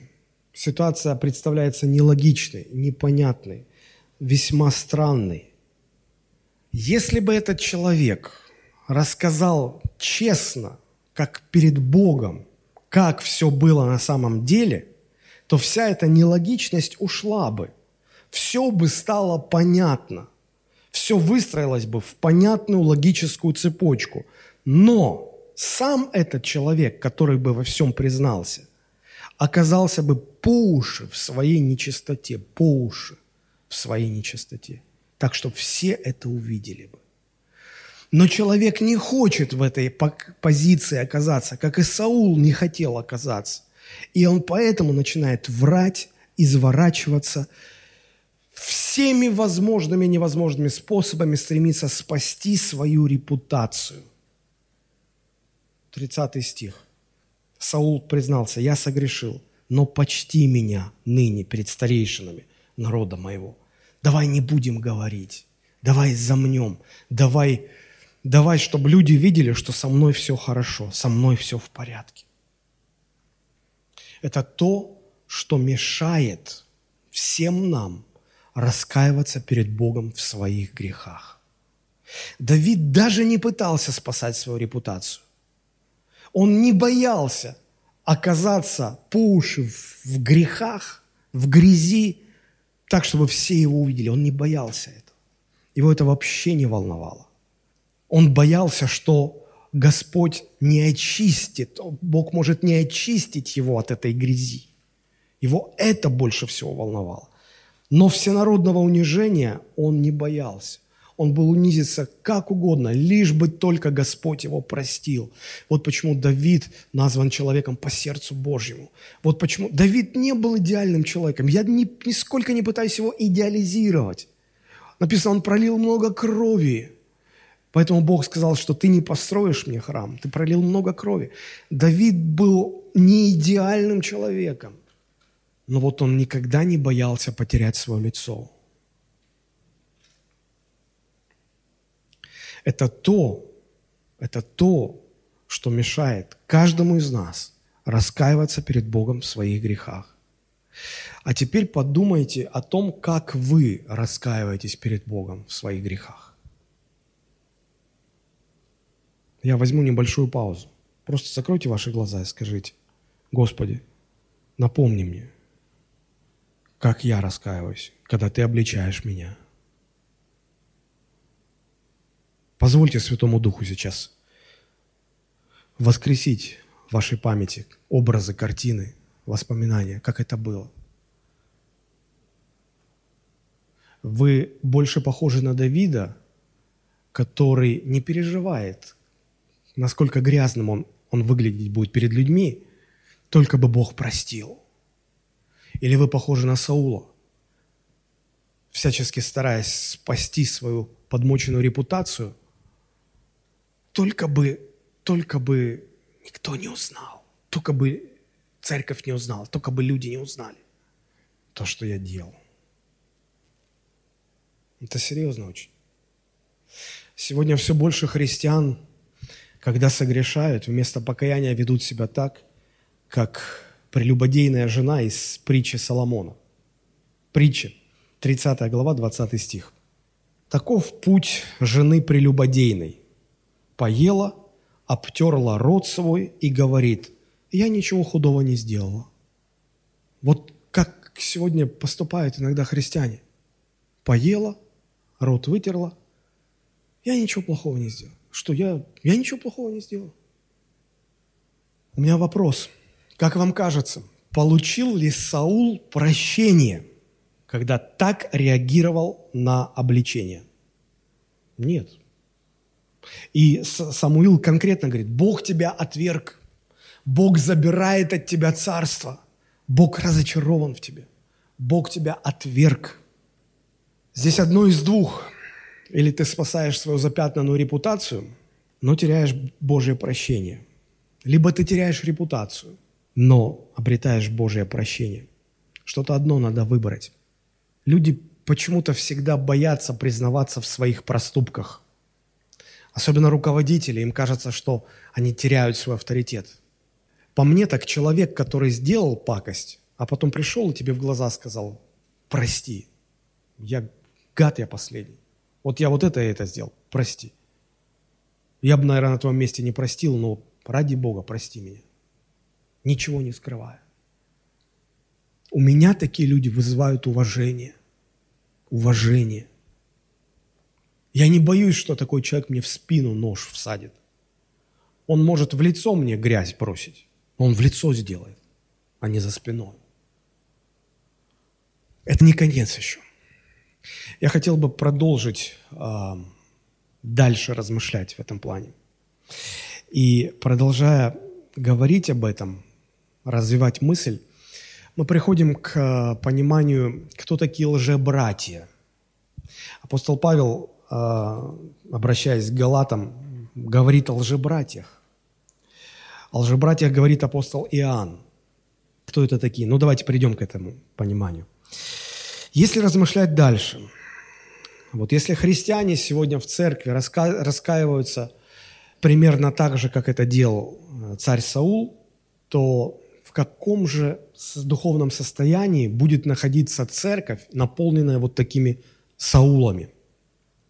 Ситуация представляется нелогичной, непонятной, весьма странной. Если бы этот человек рассказал честно, как перед Богом, как все было на самом деле – то вся эта нелогичность ушла бы. Все бы стало понятно. все выстроилось бы в понятную логическую цепочку. Но сам этот человек, который бы во всем признался, оказался бы по уши в своей нечистоте, по уши в своей нечистоте. Так что все это увидели бы. Но человек не хочет в этой позиции оказаться, как и Саул не хотел оказаться. И он поэтому начинает врать, изворачиваться, всеми возможными и невозможными способами стремиться спасти свою репутацию. 30 стих. Саул признался, я согрешил, но почти меня ныне перед старейшинами народа моего. Давай не будем говорить, давай замнем, давай, давай, чтобы люди видели, что со мной все хорошо, со мной все в порядке. Это то, что мешает всем нам раскаиваться перед Богом в своих грехах. Давид даже не пытался спасать свою репутацию. Он не боялся оказаться по уши в грехах, в грязи, так, чтобы все его увидели. Он не боялся этого. Его это вообще не волновало. Он боялся, что Господь не очистит, Бог может не очистить его от этой грязи. Его это больше всего волновало. Но всенародного унижения он не боялся. Он был унизиться как угодно, лишь бы только Господь его простил. Вот почему Давид назван человеком по сердцу Божьему. Вот почему Давид не был идеальным человеком. Я ни, нисколько не пытаюсь его идеализировать. Написано, он пролил много крови. Поэтому Бог сказал, что ты не построишь мне храм, ты пролил много крови. Давид был не идеальным человеком, но вот он никогда не боялся потерять свое лицо. Это то, это то, что мешает каждому из нас раскаиваться перед Богом в своих грехах. А теперь подумайте о том, как вы раскаиваетесь перед Богом в своих грехах. Я возьму небольшую паузу. Просто закройте ваши глаза и скажите, Господи, напомни мне, как я раскаиваюсь, когда Ты обличаешь меня – Позвольте Святому Духу сейчас воскресить в вашей памяти образы, картины, воспоминания, как это было. Вы больше похожи на Давида, который не переживает, насколько грязным он, он выглядеть будет перед людьми, только бы Бог простил. Или вы похожи на Саула, всячески стараясь спасти свою подмоченную репутацию – только бы, только бы никто не узнал, только бы церковь не узнала, только бы люди не узнали то, что я делал. Это серьезно очень. Сегодня все больше христиан, когда согрешают, вместо покаяния ведут себя так, как прелюбодейная жена из притчи Соломона. Притча, 30 глава, 20 стих. Таков путь жены прелюбодейной – поела, обтерла рот свой и говорит, я ничего худого не сделала. Вот как сегодня поступают иногда христиане. Поела, рот вытерла, я ничего плохого не сделал. Что я? Я ничего плохого не сделал. У меня вопрос. Как вам кажется, получил ли Саул прощение, когда так реагировал на обличение? Нет. И Самуил конкретно говорит, Бог тебя отверг, Бог забирает от тебя царство, Бог разочарован в тебе, Бог тебя отверг. Здесь одно из двух. Или ты спасаешь свою запятнанную репутацию, но теряешь Божье прощение. Либо ты теряешь репутацию, но обретаешь Божье прощение. Что-то одно надо выбрать. Люди почему-то всегда боятся признаваться в своих проступках – Особенно руководители, им кажется, что они теряют свой авторитет. По мне так человек, который сделал пакость, а потом пришел и тебе в глаза сказал, прости, я гад я последний. Вот я вот это и это сделал, прости. Я бы, наверное, на твоем месте не простил, но ради Бога прости меня. Ничего не скрывая. У меня такие люди вызывают уважение. Уважение. Я не боюсь, что такой человек мне в спину нож всадит. Он может в лицо мне грязь бросить. Он в лицо сделает, а не за спиной. Это не конец еще. Я хотел бы продолжить э, дальше размышлять в этом плане. И продолжая говорить об этом, развивать мысль, мы приходим к э, пониманию, кто такие лжебратья. Апостол Павел, э, обращаясь к Галатам, говорит о лжебратьях. О лжебратьях говорит апостол Иоанн. Кто это такие? Ну, давайте придем к этому пониманию. Если размышлять дальше, вот если христиане сегодня в церкви раска... раскаиваются примерно так же, как это делал э, царь Саул, то в каком же духовном состоянии будет находиться церковь, наполненная вот такими Саулами?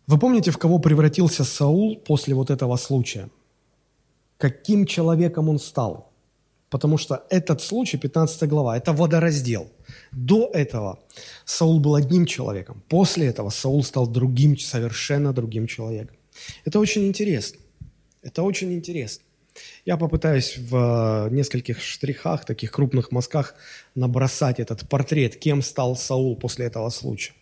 Вы помните, в кого превратился Саул после вот этого случая? Каким человеком он стал? Потому что этот случай, 15 глава, это водораздел. До этого Саул был одним человеком. После этого Саул стал другим, совершенно другим человеком. Это очень интересно. Это очень интересно. Я попытаюсь в нескольких штрихах, таких крупных мазках, набросать этот портрет, кем стал Саул после этого случая.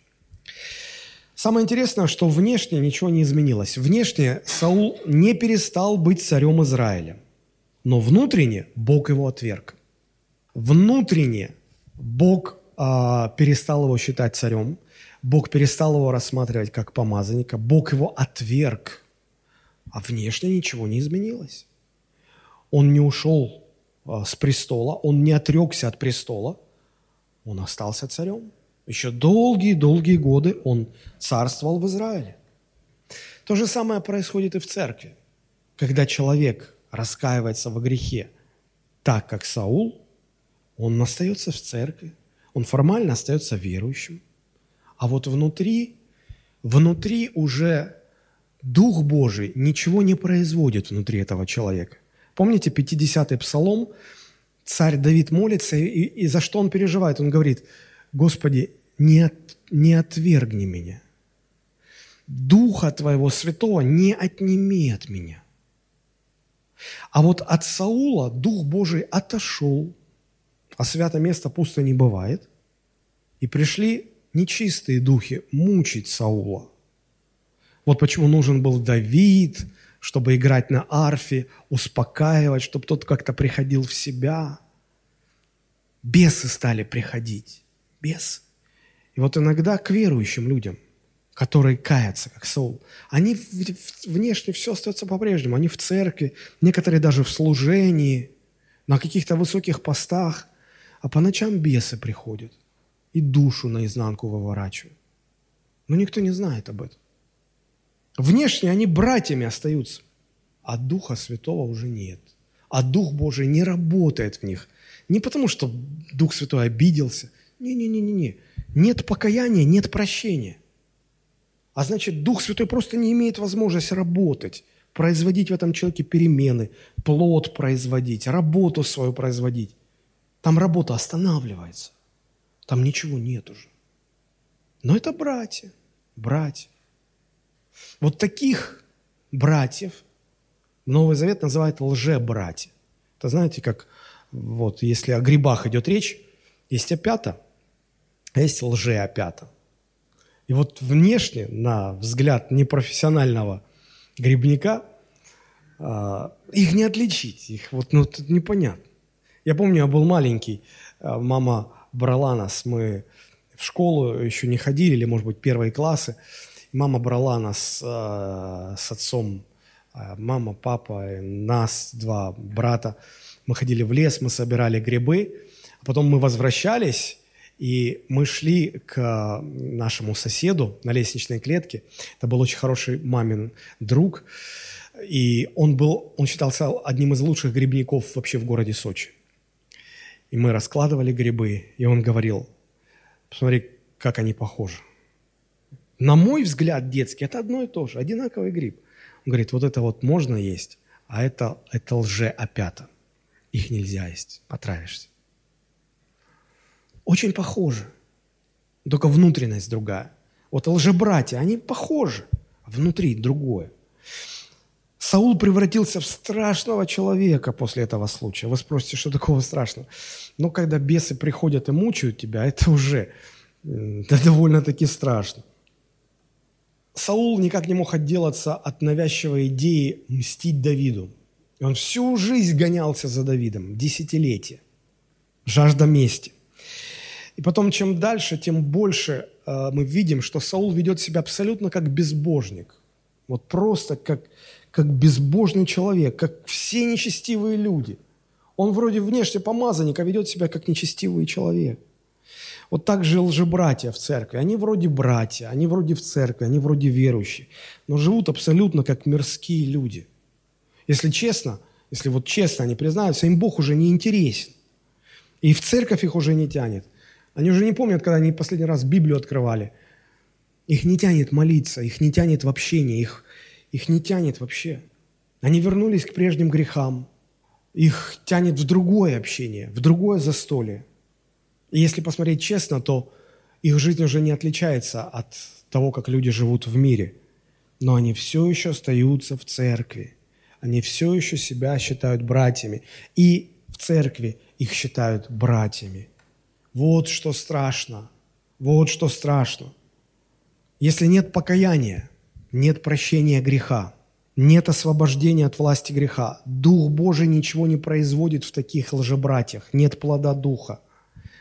Самое интересное, что внешне ничего не изменилось. Внешне Саул не перестал быть царем Израиля но внутренне Бог его отверг. Внутренне Бог а, перестал его считать царем, Бог перестал его рассматривать как помазанника, Бог его отверг, а внешне ничего не изменилось. Он не ушел а, с престола, он не отрекся от престола, он остался царем. Еще долгие-долгие годы он царствовал в Израиле. То же самое происходит и в церкви. Когда человек раскаивается во грехе, так как Саул, он остается в церкви, он формально остается верующим. А вот внутри, внутри уже Дух Божий ничего не производит внутри этого человека. Помните 50-й псалом? Царь Давид молится, и, и за что он переживает? Он говорит, Господи, не, от, не отвергни меня. Духа Твоего Святого не отними от меня. А вот от Саула Дух Божий отошел, а свято место пусто не бывает, и пришли нечистые духи мучить Саула. Вот почему нужен был Давид, чтобы играть на арфе, успокаивать, чтобы тот как-то приходил в себя. Бесы стали приходить. Бесы. И вот иногда к верующим людям которые каятся, как Саул, они внешне все остается по-прежнему. Они в церкви, некоторые даже в служении, на каких-то высоких постах, а по ночам бесы приходят и душу наизнанку выворачивают. Но никто не знает об этом. Внешне они братьями остаются, а Духа Святого уже нет. А Дух Божий не работает в них. Не потому, что Дух Святой обиделся. Не-не-не-не. Нет покаяния, нет прощения. А значит, Дух Святой просто не имеет возможности работать, производить в этом человеке перемены, плод производить, работу свою производить. Там работа останавливается. Там ничего нет уже. Но это братья, братья. Вот таких братьев Новый Завет называет лже-братья. Это знаете, как вот если о грибах идет речь, есть опята, а есть лже-опята. И вот внешне, на взгляд непрофессионального грибника, а, их не отличить, их вот ну, тут непонятно. Я помню, я был маленький, а, мама брала нас, мы в школу еще не ходили, или, может быть, первые классы. Мама брала нас э, с отцом, мама, папа, нас, два брата. Мы ходили в лес, мы собирали грибы, а потом мы возвращались, и мы шли к нашему соседу на лестничной клетке. Это был очень хороший мамин друг. И он был, он считался одним из лучших грибников вообще в городе Сочи. И мы раскладывали грибы, и он говорил, посмотри, как они похожи. На мой взгляд, детский, это одно и то же, одинаковый гриб. Он говорит, вот это вот можно есть, а это, это лже-опята. Их нельзя есть, отравишься. Очень похожи, только внутренность другая. Вот лжебратья, они похожи. внутри другое. Саул превратился в страшного человека после этого случая. Вы спросите, что такого страшного? Но когда бесы приходят и мучают тебя, это уже это довольно-таки страшно. Саул никак не мог отделаться от навязчивой идеи мстить Давиду. Он всю жизнь гонялся за Давидом, десятилетия. Жажда мести. И потом, чем дальше, тем больше э, мы видим, что Саул ведет себя абсолютно как безбожник. Вот просто как, как безбожный человек, как все нечестивые люди. Он вроде внешне помазанник, а ведет себя как нечестивый человек. Вот так же лжебратья в церкви. Они вроде братья, они вроде в церкви, они вроде верующие, но живут абсолютно как мирские люди. Если честно, если вот честно они признаются, им Бог уже не интересен. И в церковь их уже не тянет. Они уже не помнят, когда они последний раз Библию открывали. Их не тянет молиться, их не тянет в общение, их, их не тянет вообще. Они вернулись к прежним грехам. Их тянет в другое общение, в другое застолье. И если посмотреть честно, то их жизнь уже не отличается от того, как люди живут в мире. Но они все еще остаются в церкви. Они все еще себя считают братьями. И в церкви их считают братьями. Вот что страшно. Вот что страшно. Если нет покаяния, нет прощения греха, нет освобождения от власти греха, Дух Божий ничего не производит в таких лжебратьях, нет плода Духа.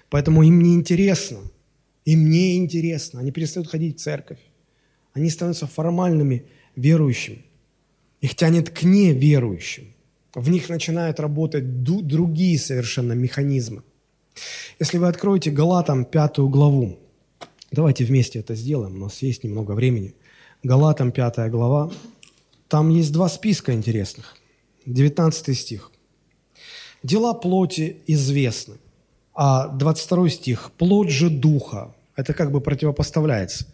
Поэтому им не интересно, им не интересно, они перестают ходить в церковь, они становятся формальными верующими, их тянет к неверующим, в них начинают работать другие совершенно механизмы – если вы откроете Галатам пятую главу, давайте вместе это сделаем, у нас есть немного времени. Галатам пятая глава, там есть два списка интересных. 19 стих. «Дела плоти известны». А 22 стих «Плоть же духа». Это как бы противопоставляется.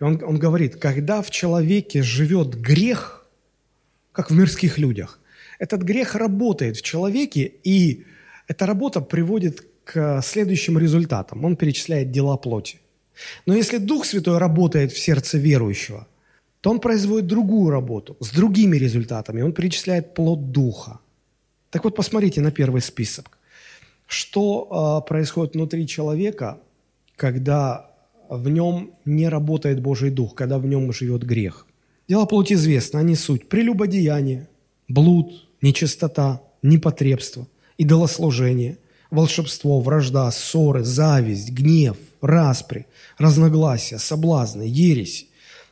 Он, он говорит, когда в человеке живет грех, как в мирских людях, этот грех работает в человеке, и эта работа приводит к следующим результатам. Он перечисляет дела плоти. Но если Дух Святой работает в сердце верующего, то он производит другую работу с другими результатами. Он перечисляет плод Духа. Так вот, посмотрите на первый список. Что э, происходит внутри человека, когда в нем не работает Божий Дух, когда в нем живет грех? Дела плоти известны, они суть. Прелюбодеяние, блуд, нечистота, непотребство, идолослужение – волшебство, вражда, ссоры, зависть, гнев, распри, разногласия, соблазны, ересь,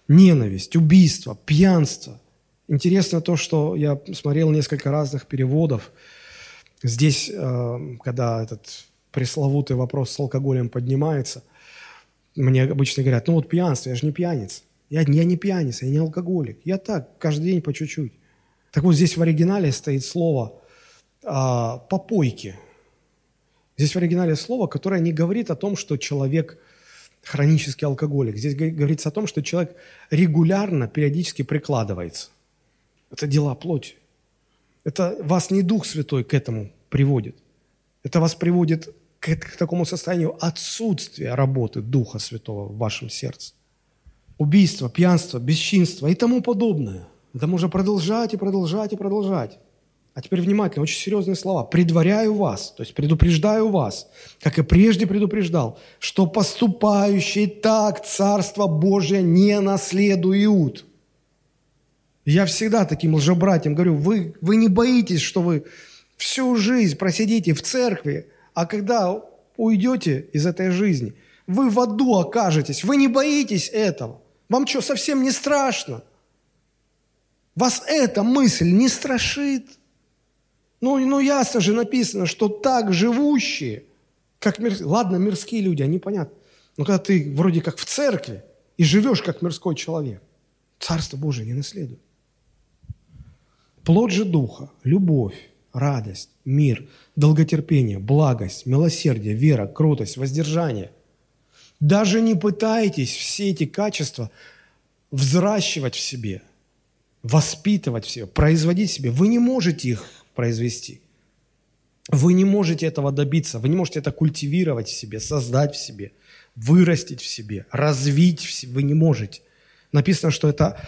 ненависть, убийство, пьянство. Интересно то, что я смотрел несколько разных переводов. Здесь, э, когда этот пресловутый вопрос с алкоголем поднимается, мне обычно говорят, ну вот пьянство, я же не пьяница. Я, я не пьяница, я не алкоголик. Я так, каждый день по чуть-чуть. Так вот здесь в оригинале стоит слово а, «попойки». Здесь в оригинале слово, которое не говорит о том, что человек хронический алкоголик. Здесь говорится о том, что человек регулярно, периодически прикладывается. Это дела плоти. Это вас не Дух Святой к этому приводит. Это вас приводит к, к такому состоянию отсутствия работы Духа Святого в вашем сердце. Убийство, пьянство, бесчинство и тому подобное. Это можно продолжать и продолжать и продолжать. А теперь внимательно, очень серьезные слова. «Предваряю вас», то есть предупреждаю вас, как и прежде предупреждал, что поступающие так Царство Божие не наследуют. Я всегда таким лжебратьям говорю, вы, вы не боитесь, что вы всю жизнь просидите в церкви, а когда уйдете из этой жизни, вы в аду окажетесь. Вы не боитесь этого. Вам что, совсем не страшно? Вас эта мысль не страшит? Ну, ну ясно же написано, что так живущие, как мир... Ладно, мирские люди, они понятны. Но когда ты вроде как в церкви и живешь как мирской человек, Царство Божие не наследует. Плод же Духа, любовь, радость, мир, долготерпение, благость, милосердие, вера, кротость, воздержание. Даже не пытайтесь все эти качества взращивать в себе, воспитывать в себе, производить в себе. Вы не можете их произвести. Вы не можете этого добиться, вы не можете это культивировать в себе, создать в себе, вырастить в себе, развить в себе, вы не можете. Написано, что это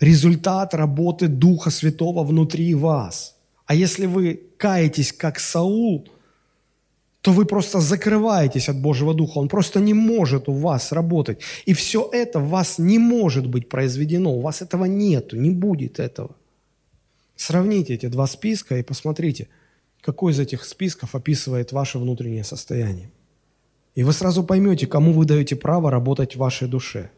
результат работы Духа Святого внутри вас. А если вы каетесь, как Саул, то вы просто закрываетесь от Божьего Духа. Он просто не может у вас работать. И все это в вас не может быть произведено. У вас этого нету, не будет этого. Сравните эти два списка и посмотрите, какой из этих списков описывает ваше внутреннее состояние. И вы сразу поймете, кому вы даете право работать в вашей душе.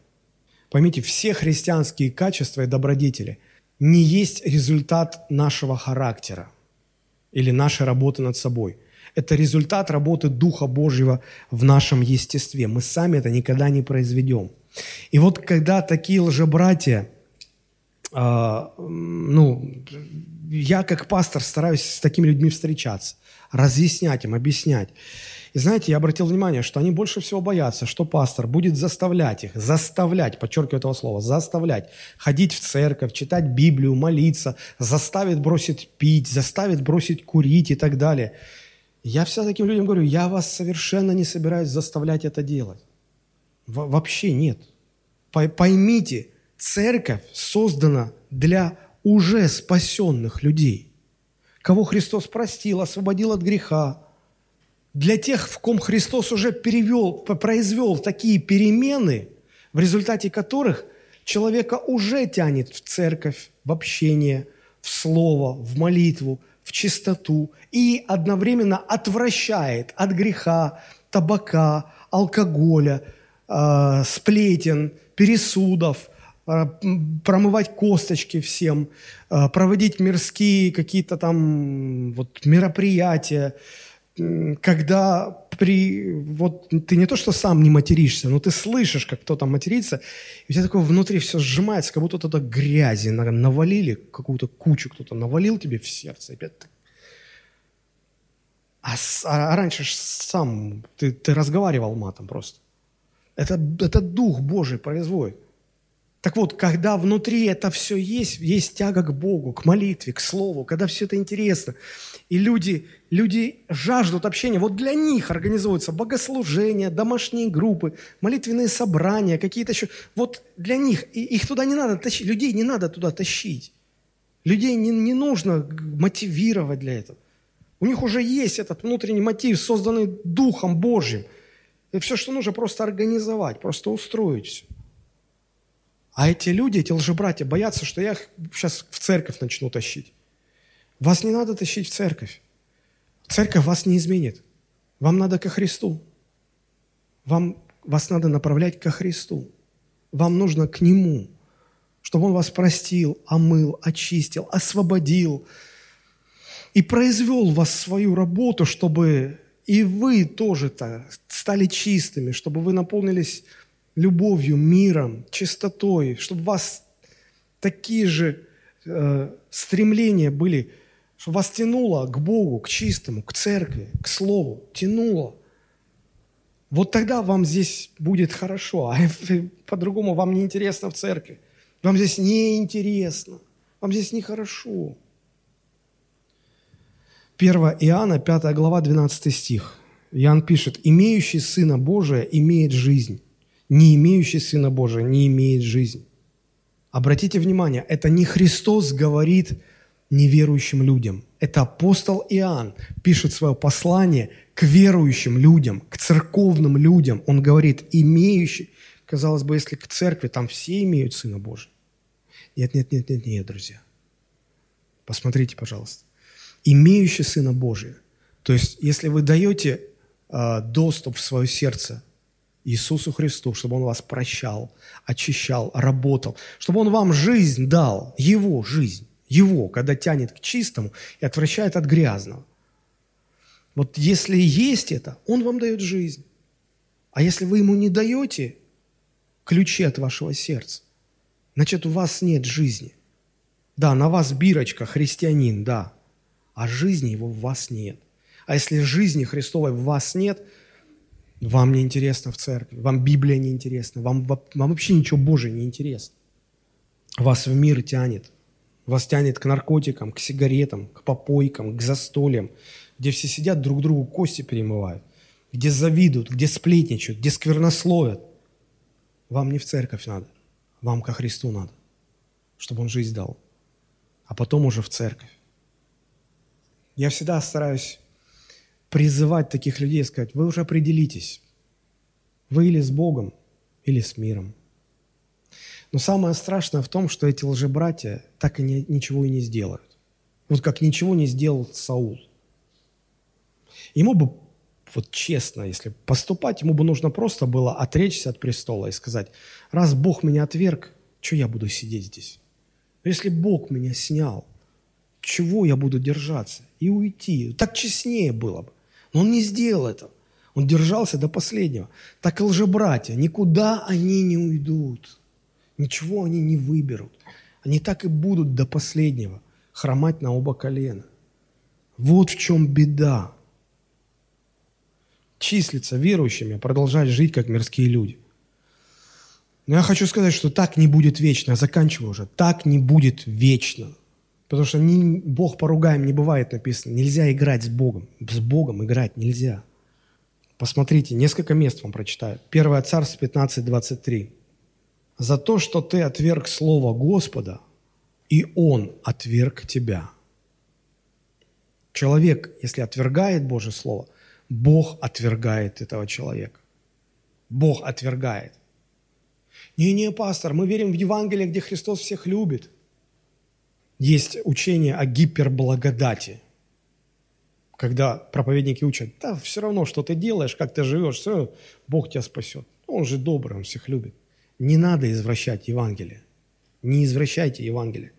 Поймите, все христианские качества и добродетели не есть результат нашего характера или нашей работы над собой. Это результат работы Духа Божьего в нашем естестве. Мы сами это никогда не произведем. И вот когда такие лжебратья а, ну, я как пастор стараюсь с такими людьми встречаться, разъяснять им, объяснять. И знаете, я обратил внимание, что они больше всего боятся, что пастор будет заставлять их, заставлять, подчеркиваю этого слова, заставлять, ходить в церковь, читать Библию, молиться, заставит бросить пить, заставит бросить курить и так далее. Я всегда таким людям говорю, я вас совершенно не собираюсь заставлять это делать. Во вообще нет. Поймите, Церковь создана для уже спасенных людей, кого Христос простил, освободил от греха, для тех, в ком Христос уже перевел, произвел такие перемены, в результате которых человека уже тянет в церковь, в общение, в слово, в молитву, в чистоту и одновременно отвращает от греха, табака, алкоголя, э, сплетен, пересудов – промывать косточки всем, а, проводить мирские какие-то там вот мероприятия, когда при, вот ты не то, что сам не материшься, но ты слышишь, как кто-то матерится, и у тебя такое внутри все сжимается, как будто кто-то грязи навалили, какую-то кучу кто-то навалил тебе в сердце. А, а, а раньше сам ты, ты разговаривал матом просто. Это, это Дух Божий производит. Так вот, когда внутри это все есть, есть тяга к Богу, к молитве, к Слову, когда все это интересно, и люди, люди жаждут общения, вот для них организуются богослужения, домашние группы, молитвенные собрания, какие-то еще, вот для них, и их туда не надо тащить, людей не надо туда тащить. Людей не, не нужно мотивировать для этого. У них уже есть этот внутренний мотив, созданный Духом Божьим. И все, что нужно, просто организовать, просто устроить все. А эти люди, эти лжебратья, боятся, что я их сейчас в церковь начну тащить. Вас не надо тащить в церковь. Церковь вас не изменит. Вам надо ко Христу. Вам, вас надо направлять ко Христу. Вам нужно к Нему, чтобы Он вас простил, омыл, очистил, освободил и произвел в вас свою работу, чтобы и вы тоже-то стали чистыми, чтобы вы наполнились любовью, миром, чистотой, чтобы у вас такие же э, стремления были, чтобы вас тянуло к Богу, к чистому, к церкви, к Слову, тянуло. Вот тогда вам здесь будет хорошо, а по-другому вам не интересно в церкви. Вам здесь не интересно, вам здесь нехорошо. 1 Иоанна, 5 глава, 12 стих. Иоанн пишет, «Имеющий Сына Божия имеет жизнь, не имеющий Сына Божия не имеет жизни. Обратите внимание, это не Христос говорит неверующим людям. Это апостол Иоанн пишет свое послание к верующим людям, к церковным людям. Он говорит, имеющий. Казалось бы, если к церкви, там все имеют Сына Божия. Нет, нет, нет, нет, нет, друзья. Посмотрите, пожалуйста. Имеющий Сына Божия. То есть, если вы даете э, доступ в свое сердце Иисусу Христу, чтобы Он вас прощал, очищал, работал, чтобы Он вам жизнь дал, Его жизнь, Его, когда тянет к чистому и отвращает от грязного. Вот если есть это, Он вам дает жизнь. А если вы Ему не даете ключи от вашего сердца, значит, у вас нет жизни. Да, на вас бирочка, христианин, да, а жизни его в вас нет. А если жизни Христовой в вас нет – вам не интересно в церкви, вам Библия не интересна, вам, вам вообще ничего Божие не интересно. Вас в мир тянет. Вас тянет к наркотикам, к сигаретам, к попойкам, к застольям, где все сидят друг другу кости перемывают, где завидуют, где сплетничают, где сквернословят. Вам не в церковь надо, вам ко Христу надо. чтобы он жизнь дал, а потом уже в церковь. Я всегда стараюсь призывать таких людей, сказать, вы уже определитесь, вы или с Богом, или с миром. Но самое страшное в том, что эти лжебратья так и не, ничего и не сделают. Вот как ничего не сделал Саул. Ему бы, вот честно, если поступать, ему бы нужно просто было отречься от престола и сказать, раз Бог меня отверг, что я буду сидеть здесь? Если Бог меня снял, чего я буду держаться? И уйти. Так честнее было бы. Но он не сделал этого. Он держался до последнего. Так и лжебратья, никуда они не уйдут. Ничего они не выберут. Они так и будут до последнего хромать на оба колена. Вот в чем беда. Числиться верующими, а продолжать жить, как мирские люди. Но я хочу сказать, что так не будет вечно. Я заканчиваю уже. Так не будет вечно. Потому что не, Бог поругаем не бывает написано. Нельзя играть с Богом. С Богом играть нельзя. Посмотрите, несколько мест вам прочитаю. 1 Царство 15, 23. «За то, что ты отверг Слово Господа, и Он отверг тебя». Человек, если отвергает Божье Слово, Бог отвергает этого человека. Бог отвергает. Не-не, пастор, мы верим в Евангелие, где Христос всех любит. Есть учение о гиперблагодати – когда проповедники учат, да, все равно, что ты делаешь, как ты живешь, все, Бог тебя спасет. Он же добрый, Он всех любит. Не надо извращать Евангелие. Не извращайте Евангелие.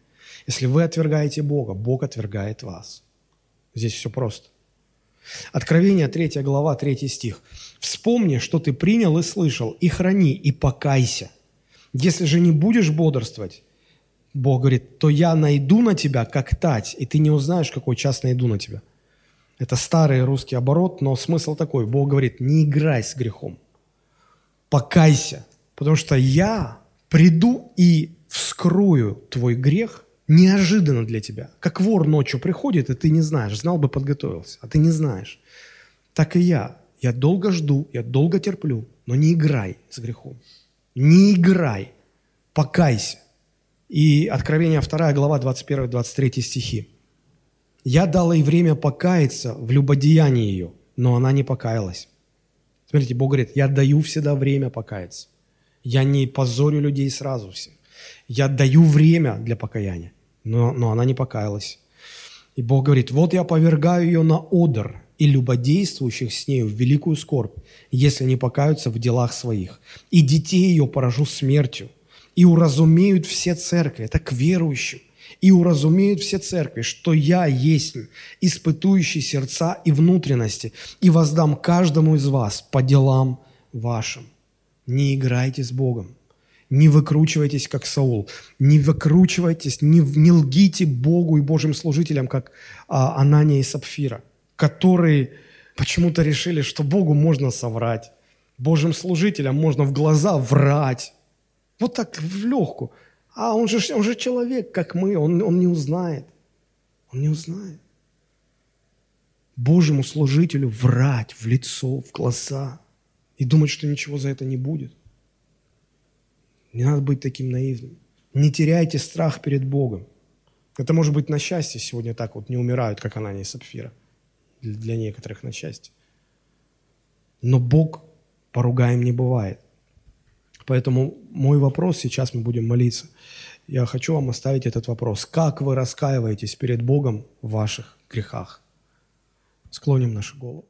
Если вы отвергаете Бога, Бог отвергает вас. Здесь все просто. Откровение 3 глава, 3 стих. «Вспомни, что ты принял и слышал, и храни, и покайся. Если же не будешь бодрствовать, Бог говорит, то я найду на тебя, как тать, и ты не узнаешь, какой час найду на тебя. Это старый русский оборот, но смысл такой. Бог говорит, не играй с грехом. Покайся, потому что я приду и вскрою твой грех неожиданно для тебя. Как вор ночью приходит, и ты не знаешь, знал бы, подготовился, а ты не знаешь. Так и я. Я долго жду, я долго терплю, но не играй с грехом. Не играй. Покайся. И Откровение 2 глава 21-23 стихи. Я дала ей время покаяться в любодеянии ее, но она не покаялась. Смотрите, Бог говорит, я даю всегда время покаяться. Я не позорю людей сразу все. Я даю время для покаяния, но, но она не покаялась. И Бог говорит, вот я повергаю ее на одр и любодействующих с нею в великую скорбь, если не покаются в делах своих. И детей ее поражу смертью, и уразумеют все церкви, это к верующим, и уразумеют все церкви, что я есть испытующий сердца и внутренности, и воздам каждому из вас по делам вашим. Не играйте с Богом. Не выкручивайтесь, как Саул. Не выкручивайтесь, не, не лгите Богу и Божьим служителям, как а, Анания и Сапфира, которые почему-то решили, что Богу можно соврать. Божьим служителям можно в глаза врать. Вот так в легкую. А он же, он же человек, как мы, он, он не узнает. Он не узнает. Божьему служителю врать в лицо, в глаза и думать, что ничего за это не будет. Не надо быть таким наивным. Не теряйте страх перед Богом. Это может быть на счастье сегодня так вот не умирают, как Анания и Сапфира. Для некоторых на счастье. Но Бог поругаем не бывает. Поэтому мой вопрос, сейчас мы будем молиться. Я хочу вам оставить этот вопрос. Как вы раскаиваетесь перед Богом в ваших грехах? Склоним нашу голову.